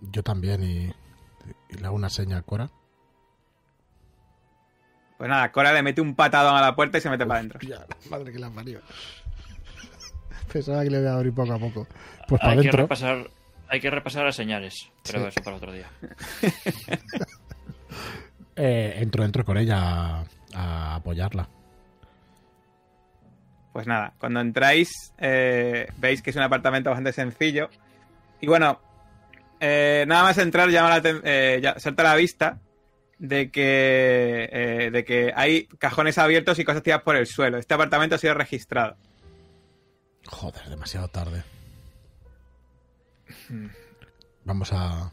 Yo también y, y le hago una seña a Cora. Pues nada, Cora le mete un patadón a la puerta y se mete para adentro. Ya, madre que la parió. Pensaba que le voy a abrir poco a poco. Pues para Hay que, adentro. repasar, hay que repasar las señales, pero Sí. eso para otro día. Eh, entro, entro con ella a, a apoyarla. Pues nada, cuando entráis, eh, veis que es un apartamento bastante sencillo. Y bueno, eh, nada más entrar llama la eh, salta a la vista de que, eh, de que hay cajones abiertos y cosas tiradas por el suelo. Este apartamento ha sido registrado. Joder, demasiado tarde. Vamos a.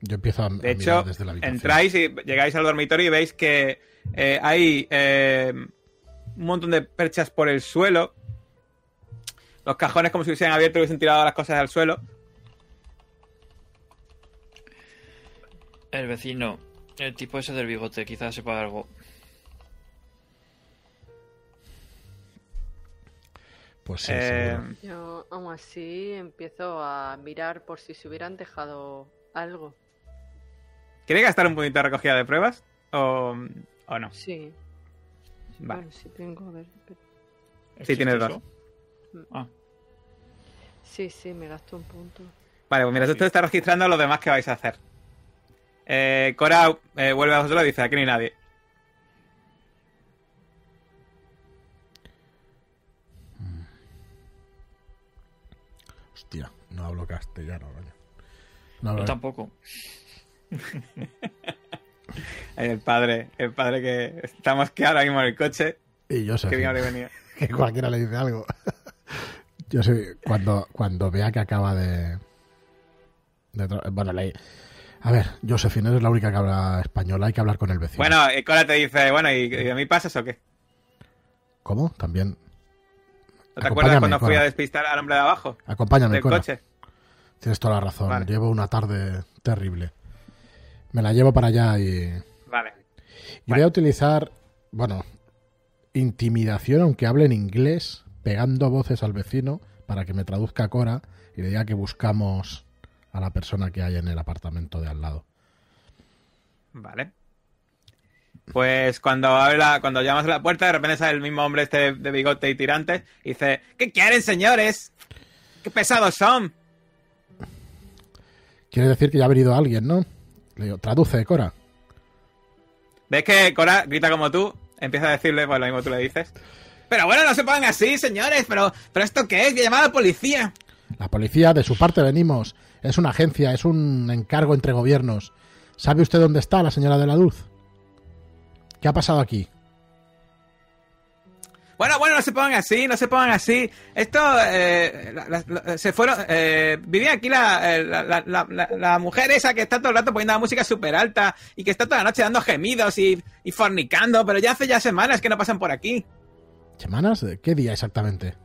Yo empiezo a, a De mirar hecho, desde la habitación. entráis y llegáis al dormitorio y veis que eh, hay eh, un montón de perchas por el suelo. Los cajones como si hubiesen abierto y hubiesen tirado las cosas al suelo. El vecino, el tipo ese del bigote, quizás sepa algo. Pues sí, Eh. Yo aún así empiezo a mirar por si se hubieran dejado algo. ¿Quiere gastar un puntito de recogida de pruebas? ¿O, o no? Sí. Vale. Bueno, sí tengo, a ver. Sí, tienes ¿Existe dos. eso? Ah, Sí, sí, me gasto un punto. Vale, pues mientras Sí. usted está registrando lo demás que vais a hacer. Eh, Cora eh, vuelve a vosotros y dice, aquí no hay nadie. Hostia, no hablo castellano, coño. No yo tampoco. El padre, el padre que estamos que ahora mismo en el coche. Y yo sé Que bien habría venido. que cualquiera le dice algo. Yo sé, cuando, cuando vea que acaba de. bueno, le- A ver, Josefina es la única que habla español, hay que hablar con el vecino. Bueno, Cora te dice, bueno, ¿y, y a mí pasas o qué? ¿Cómo? También. ¿No te acuerdas cuando fui Cora. a despistar al hombre de abajo? Acompáñame, Del Cora. coche. Tienes toda la razón. Vale. Llevo una tarde terrible. Me la llevo para allá y. Vale. Y voy a utilizar, bueno, intimidación, aunque hable en inglés, pegando voces al vecino para que me traduzca a Cora y le diga que buscamos a la persona que hay en el apartamento de al lado. Vale. Pues cuando abre la, cuando llamas a la puerta, de repente sale el mismo hombre este de bigote y tirantes y dice, ¿qué quieren, señores? ¡Qué pesados son! Quiere decir que ya ha venido alguien, ¿no? Le digo, traduce, Cora. ¿Ves que Cora grita como tú? Empieza a decirle, pues lo mismo tú le dices. Pero bueno, no se pongan así, señores, pero, pero ¿esto qué es? Que llamar a la policía. La policía, de su parte venimos. Es una agencia, es un encargo entre gobiernos. ¿Sabe usted dónde está la señora de la luz? ¿Qué ha pasado aquí? Bueno, bueno, no se pongan así, no se pongan así. Esto, eh, la- la- la- se fueron, eh, vivía aquí la, eh, la, la- mujer esa que está todo el rato poniendo la música súper alta y que está toda la noche dando gemidos y, y fornicando, pero ya hace ya semanas que no pasan por aquí. ¿Semanas? ¿De ¿Qué día exactamente?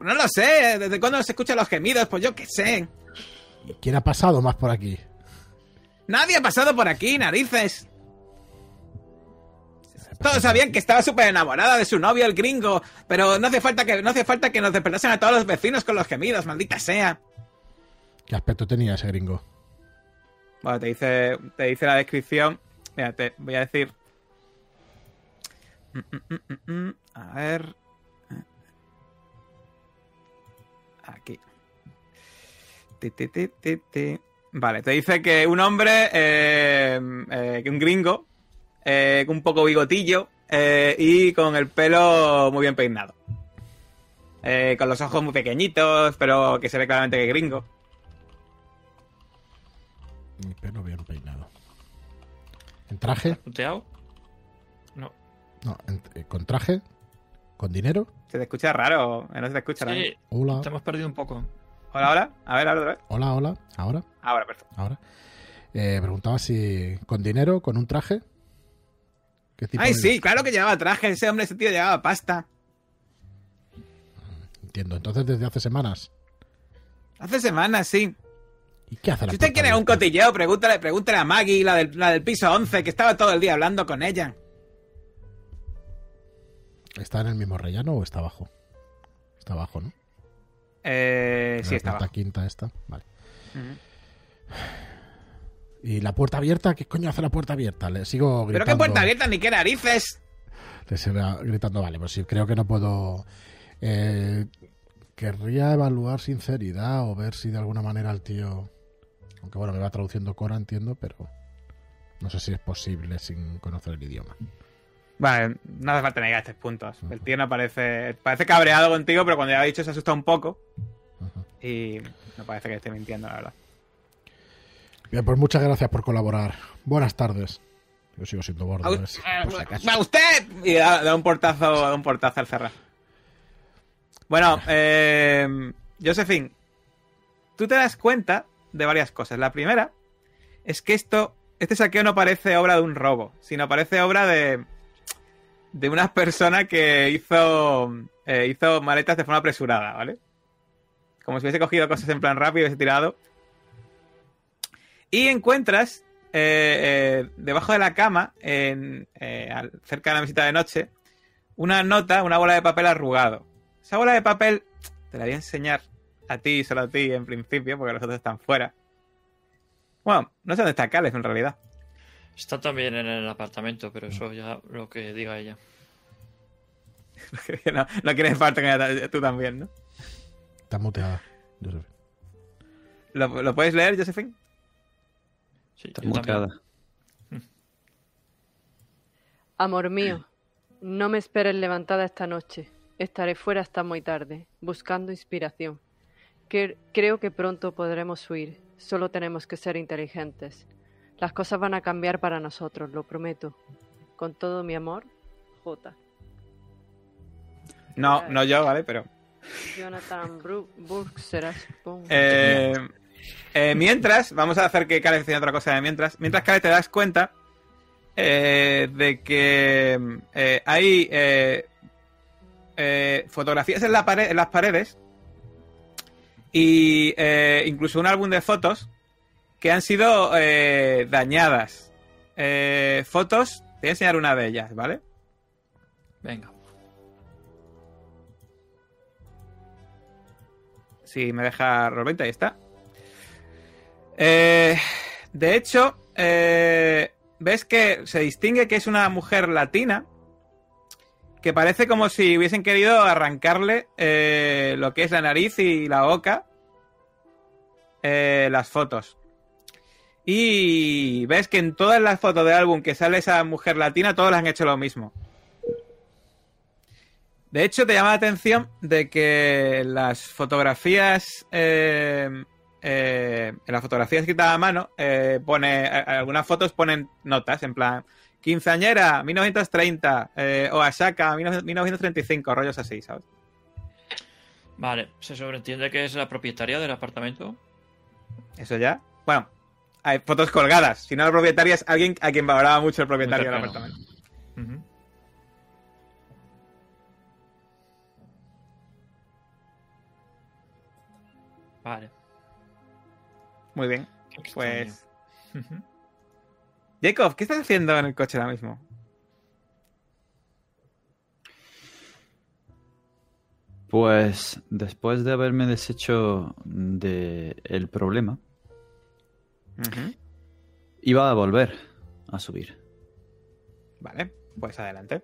No lo sé, ¿desde cuándo se escuchan los gemidos? Pues yo qué sé. ¿Y quién ha pasado más por aquí? Nadie ha pasado por aquí, narices. Todos sabían que estaba súper enamorada de su novio, el gringo, pero no hace falta que no hace falta que nos despertasen a todos los vecinos con los gemidos, maldita sea. ¿Qué aspecto tenía ese gringo? Bueno, te dice, te dice la descripción. Mira, te voy a decir. Mm, mm, mm. A ver. Aquí. Vale, te dice que un hombre, eh, eh, que un gringo, eh, con un poco bigotillo eh, y con el pelo muy bien peinado. Eh, con los ojos muy pequeñitos, pero que se ve claramente que es gringo. Mi pelo bien peinado. ¿En traje? ¿Punteado? No. No, en- eh, ¿con traje? ¿Con dinero? Se te escucha raro, no se te escucha. Sí, Hola, te hemos perdido un poco. Hola, hola. A ver, ahora otra vez. hola, hola. ¿Ahora? Ahora, perfecto. ¿Ahora? Eh, preguntaba si con dinero, con un traje. ¿Qué tipo Ay, de- sí, claro que llevaba traje. Ese hombre, ese tío llevaba pasta. Entiendo. Entonces, desde hace semanas. Hace semanas, sí. ¿Y qué hace la Si usted quiere un cotilleo, pregúntale, pregúntale a Maggie, la del, la del piso 11, que estaba todo el día hablando con ella. ¿Está en el mismo rellano o está abajo? Está abajo, ¿no? Eh, sí, la estaba. planta quinta esta. Vale. ¿Y la puerta abierta? ¿Qué coño hace la puerta abierta? Le sigo Pero gritando. qué puerta abierta, ni qué narices. Le sigo gritando, vale, pues sí, creo que no puedo... eh, querría evaluar sinceridad o ver si de alguna manera el tío... Aunque bueno, me va traduciendo Cora, entiendo, pero... No sé si es posible sin conocer el idioma. Vale, no hace falta negar estos puntos. El tío no parece. Parece cabreado contigo, pero cuando ya ha dicho se asusta un poco. Y no parece que esté mintiendo, la verdad. Bien, pues muchas gracias por colaborar. Buenas tardes. Yo sigo siendo bordo, ¡A, a ver si- por si acaso. ¡A usted! Y da, da un portazo, da un portazo al cerrar. Bueno, eh, Josephine, tú te das cuenta de varias cosas. La primera es que esto, este saqueo no parece obra de un robo, sino parece obra de, de una persona que hizo, eh, hizo maletas de forma apresurada, ¿vale? Como si hubiese cogido cosas en plan rápido y hubiese tirado. Y encuentras eh, eh, debajo de la cama, en, eh, al- cerca de la mesita de noche, una nota, una bola de papel arrugado. Esa bola de papel te la voy a enseñar a ti, solo a ti en principio, porque los otros están fuera. Bueno, no sé dónde está Caleb en realidad. Está también en el apartamento, pero eso ya lo que diga ella. no, no quieres parte que tú también, ¿no? Está muteada. Joseph. ¿Lo, lo puedes leer, Josephine? Sí, Está muteada. Amor mío, no me esperes levantada esta noche. Estaré fuera hasta muy tarde, buscando inspiración. Que- creo que pronto podremos huir. Solo tenemos que ser inteligentes. Las cosas van a cambiar para nosotros, lo prometo. Con todo mi amor, J. No, no yo, ¿vale? Pero. Jonathan Burke serás. Pum. Eh, eh, mientras, vamos a hacer que Caleb enseñe otra cosa de mientras. Mientras, Caleb, te das cuenta eh, de que eh, hay eh, eh, fotografías en, la pared, en las paredes y eh, incluso un álbum de fotos que han sido eh, dañadas. Eh, fotos, te voy a enseñar una de ellas, ¿vale? Venga. Si me deja Roberto, ahí está. Eh, de hecho, eh, ves que se distingue que es una mujer latina que parece como si hubiesen querido arrancarle eh, lo que es la nariz y la boca, eh, las fotos. Y ves que en todas las fotos del álbum que sale esa mujer latina, todas han hecho lo mismo. De hecho, te llama la atención de que las fotografías. eh, eh, en las fotografías escritas a mano, eh, pone. algunas fotos ponen notas, en plan. Quinceañera, 1930. Eh, Oaxaca, 19- 1935. Rollos así, ¿sabes? Vale, se sobreentiende que es la propietaria del apartamento. Eso ya. Bueno, hay fotos colgadas. Si no, la propietaria es alguien a quien valoraba mucho el propietario del apartamento. Vale. Muy bien. Qué. Pues. Jacob, ¿qué estás haciendo en el coche ahora mismo? Pues después de haberme deshecho del problema, Ujú. iba a volver a subir. Vale, pues adelante.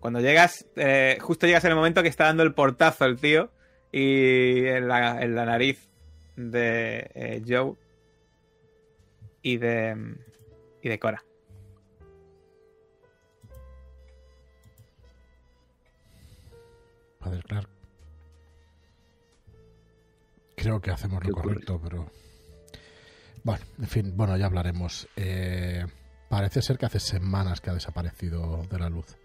Cuando llegas, eh, justo llegas en el momento que está dando el portazo el tío y en la, en la nariz de eh, Joe y de, y de Cora. Padre Clark. Creo que hacemos ¿Qué lo ocurre? correcto, pero. Bueno, en fin, bueno, ya hablaremos. Eh, parece ser que hace semanas que ha desaparecido de la luz.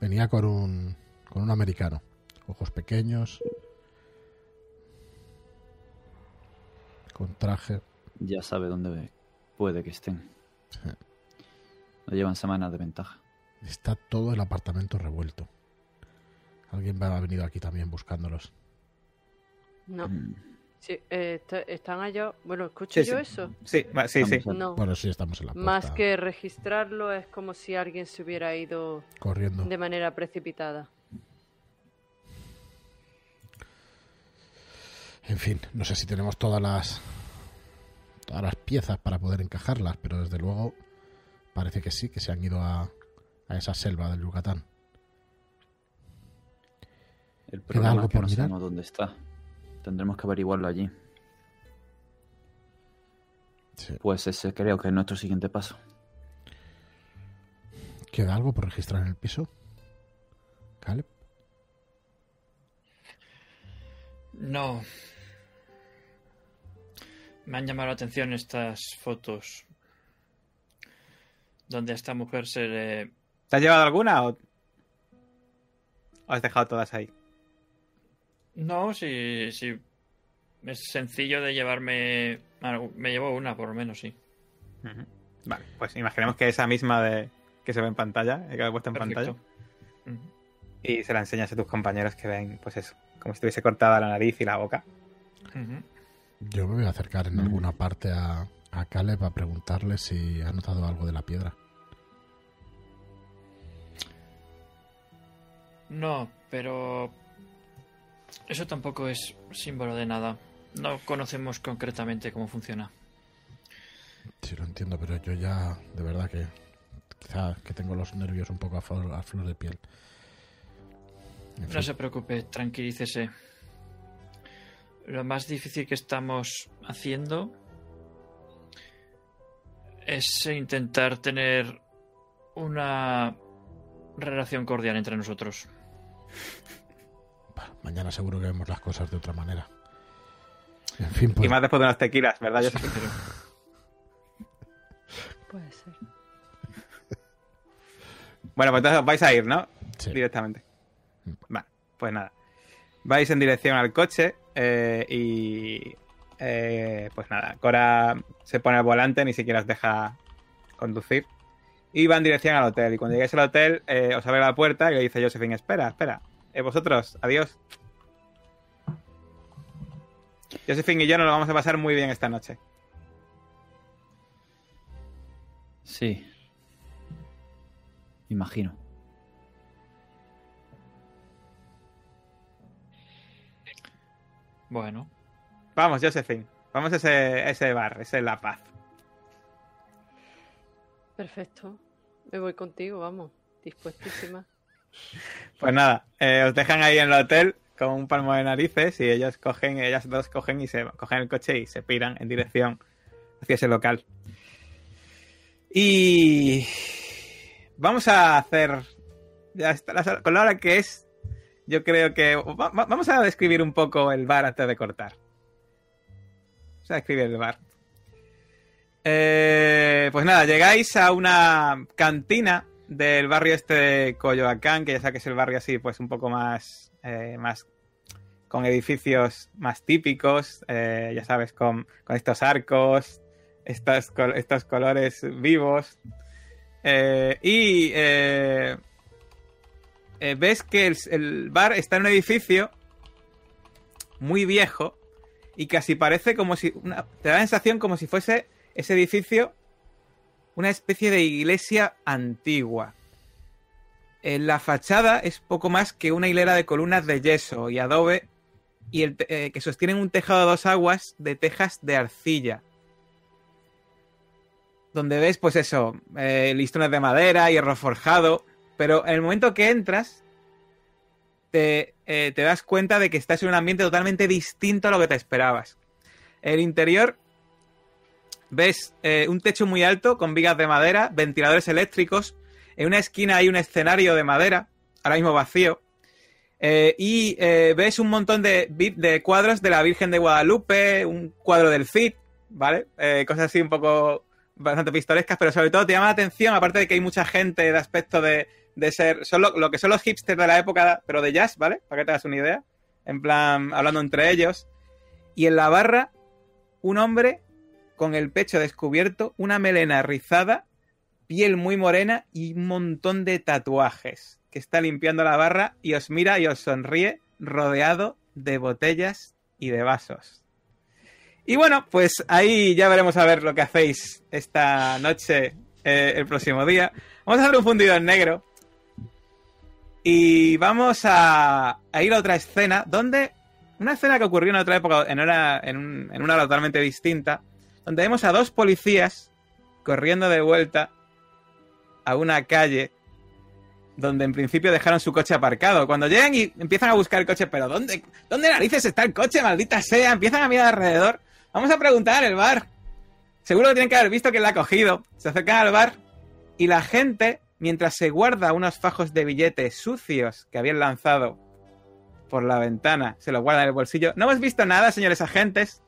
Venía con un, con un americano. Ojos pequeños. Con traje. Ya sabe dónde puede que estén. Sí. No llevan semanas de ventaja. Está todo el apartamento revuelto. Alguien ha venido aquí también buscándolos. No. Mm. Sí, eh, está- están allá. Bueno, ¿escucho Sí, yo sí. eso? Sí, sí, sí. No. Bueno, sí, estamos en la puerta. Más que registrarlo, es como si alguien se hubiera ido Corriendo. de manera precipitada. En fin, no sé si tenemos todas las todas las piezas para poder encajarlas, pero desde luego parece que sí, que se han ido a, a esa selva del Yucatán. El problema algo es que por no mirar? sabemos dónde está. Tendremos que averiguarlo allí. Sí. Pues ese creo que es nuestro siguiente paso. ¿Queda algo por registrar en el piso? Caleb. No. Me han llamado la atención estas fotos. Donde a esta mujer se le. ¿Te has llevado alguna o, o has dejado todas ahí? No, si, si es sencillo de llevarme. Me llevo una, por lo menos, sí. Vale, pues imaginemos que esa misma de que se ve en pantalla, eh, que he puesto en Perfecto. pantalla, y se la enseñas a tus compañeros que ven, pues eso, como si estuviese cortada la nariz y la boca. Yo me voy a acercar en Mm. alguna parte a, a Caleb a preguntarle si ha notado algo de la piedra. No, pero. Eso tampoco es símbolo de nada. No conocemos concretamente cómo funciona. Sí, lo entiendo, pero yo ya, de verdad que quizá que tengo los nervios un poco a flor, a flor de piel. En No fin, se preocupe, tranquilícese. Lo más difícil que estamos haciendo es intentar tener una relación cordial entre nosotros. mañana seguro que vemos las cosas de otra manera. En fin, pues Y más después de unos tequilas, ¿verdad? Yo Puede ser. Bueno, pues entonces os vais a ir, ¿no? sí. Directamente. Vale, pues nada. Vais en dirección al coche eh, y... eh, pues nada, Cora se pone al volante, ni siquiera os deja conducir. Y va en dirección al hotel. Y cuando llegáis al hotel, eh, os abre la puerta y le dice Josephine, espera, espera. Eh, vosotros, adiós. Josephine y yo nos lo vamos a pasar muy bien esta noche. Sí. Imagino. Bueno, Vamos, Josephine. Vamos a ese, a ese bar, ese La Paz. Perfecto. Me voy contigo, vamos. Dispuestísima. Pues nada, eh, os dejan ahí en el hotel con un palmo de narices y ellos cogen, ellas dos cogen y se cogen el coche y se piran en dirección hacia ese local. Y vamos a hacer ya está, la- con la hora que es. Yo creo que va- va- vamos a describir un poco el bar antes de cortar. Vamos a describir el bar. Eh, pues nada, llegáis a una cantina del barrio este de Coyoacán, que ya sabes que es el barrio así, pues un poco más, eh, más con edificios más típicos, eh, ya sabes, con, con estos arcos, estos, col- estos colores vivos. Eh, y ves que el, el bar está en un edificio muy viejo y casi parece como si, una- te da la sensación como si fuese ese edificio una especie de iglesia antigua. En la fachada es poco más que una hilera de columnas de yeso y adobe y el eh, que sostienen un tejado a dos aguas de tejas de arcilla. Donde ves, pues eso, eh, listones de madera, hierro forjado. Pero en el momento que entras, te, eh, te das cuenta de que estás en un ambiente totalmente distinto a lo que te esperabas. El interior ves eh, un techo muy alto con vigas de madera, ventiladores eléctricos. En una esquina hay un escenario de madera, ahora mismo vacío. Eh, y eh, ves un montón de, de cuadros de la Virgen de Guadalupe, un cuadro del Cid, ¿vale? Cosas así un poco bastante pistorescas, pero sobre todo te llama la atención, aparte de que hay mucha gente de aspecto de, de ser. Son lo, lo que son los hipsters de la época, pero de jazz, ¿vale? Para que te hagas una idea. En plan, hablando entre ellos. Y en la barra, un hombre con el pecho descubierto, una melena rizada, piel muy morena y un montón de tatuajes, que está limpiando la barra y os mira y os sonríe rodeado de botellas y de vasos. Y bueno, pues ahí ya veremos a ver lo que hacéis esta noche, eh, el próximo día. Vamos a hacer un fundido en negro. Y vamos a, ir a otra escena donde... Una escena que ocurrió en otra época, en una, en, un- en una totalmente distinta, donde vemos a dos policías corriendo de vuelta a una calle donde en principio dejaron su coche aparcado. Cuando llegan y empiezan a buscar el coche, pero ¿dónde, dónde narices está el coche, maldita sea? Empiezan a mirar alrededor. Vamos a preguntar el bar. Seguro que tienen que haber visto quién la ha cogido. Se acercan al bar y la gente, mientras se guarda unos fajos de billetes sucios que habían lanzado por la ventana, se los guarda en el bolsillo. No hemos visto nada, señores agentes.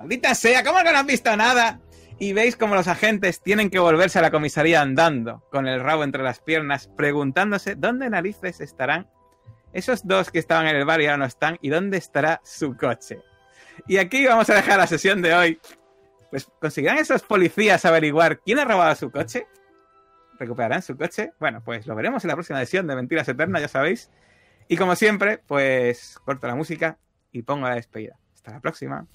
Maldita sea, ¿cómo que no han visto nada? Y veis como los agentes tienen que volverse a la comisaría andando, con el rabo entre las piernas, preguntándose dónde narices estarán esos dos que estaban en el bar y ahora no están, y dónde estará su coche. Y aquí vamos a dejar la sesión de hoy. Pues conseguirán esos policías averiguar quién ha robado su coche. ¿Recuperarán su coche? Bueno, pues lo veremos en la próxima edición de Mentiras Eternas, ya sabéis. Y como siempre, pues corto la música y pongo la despedida. Hasta la próxima.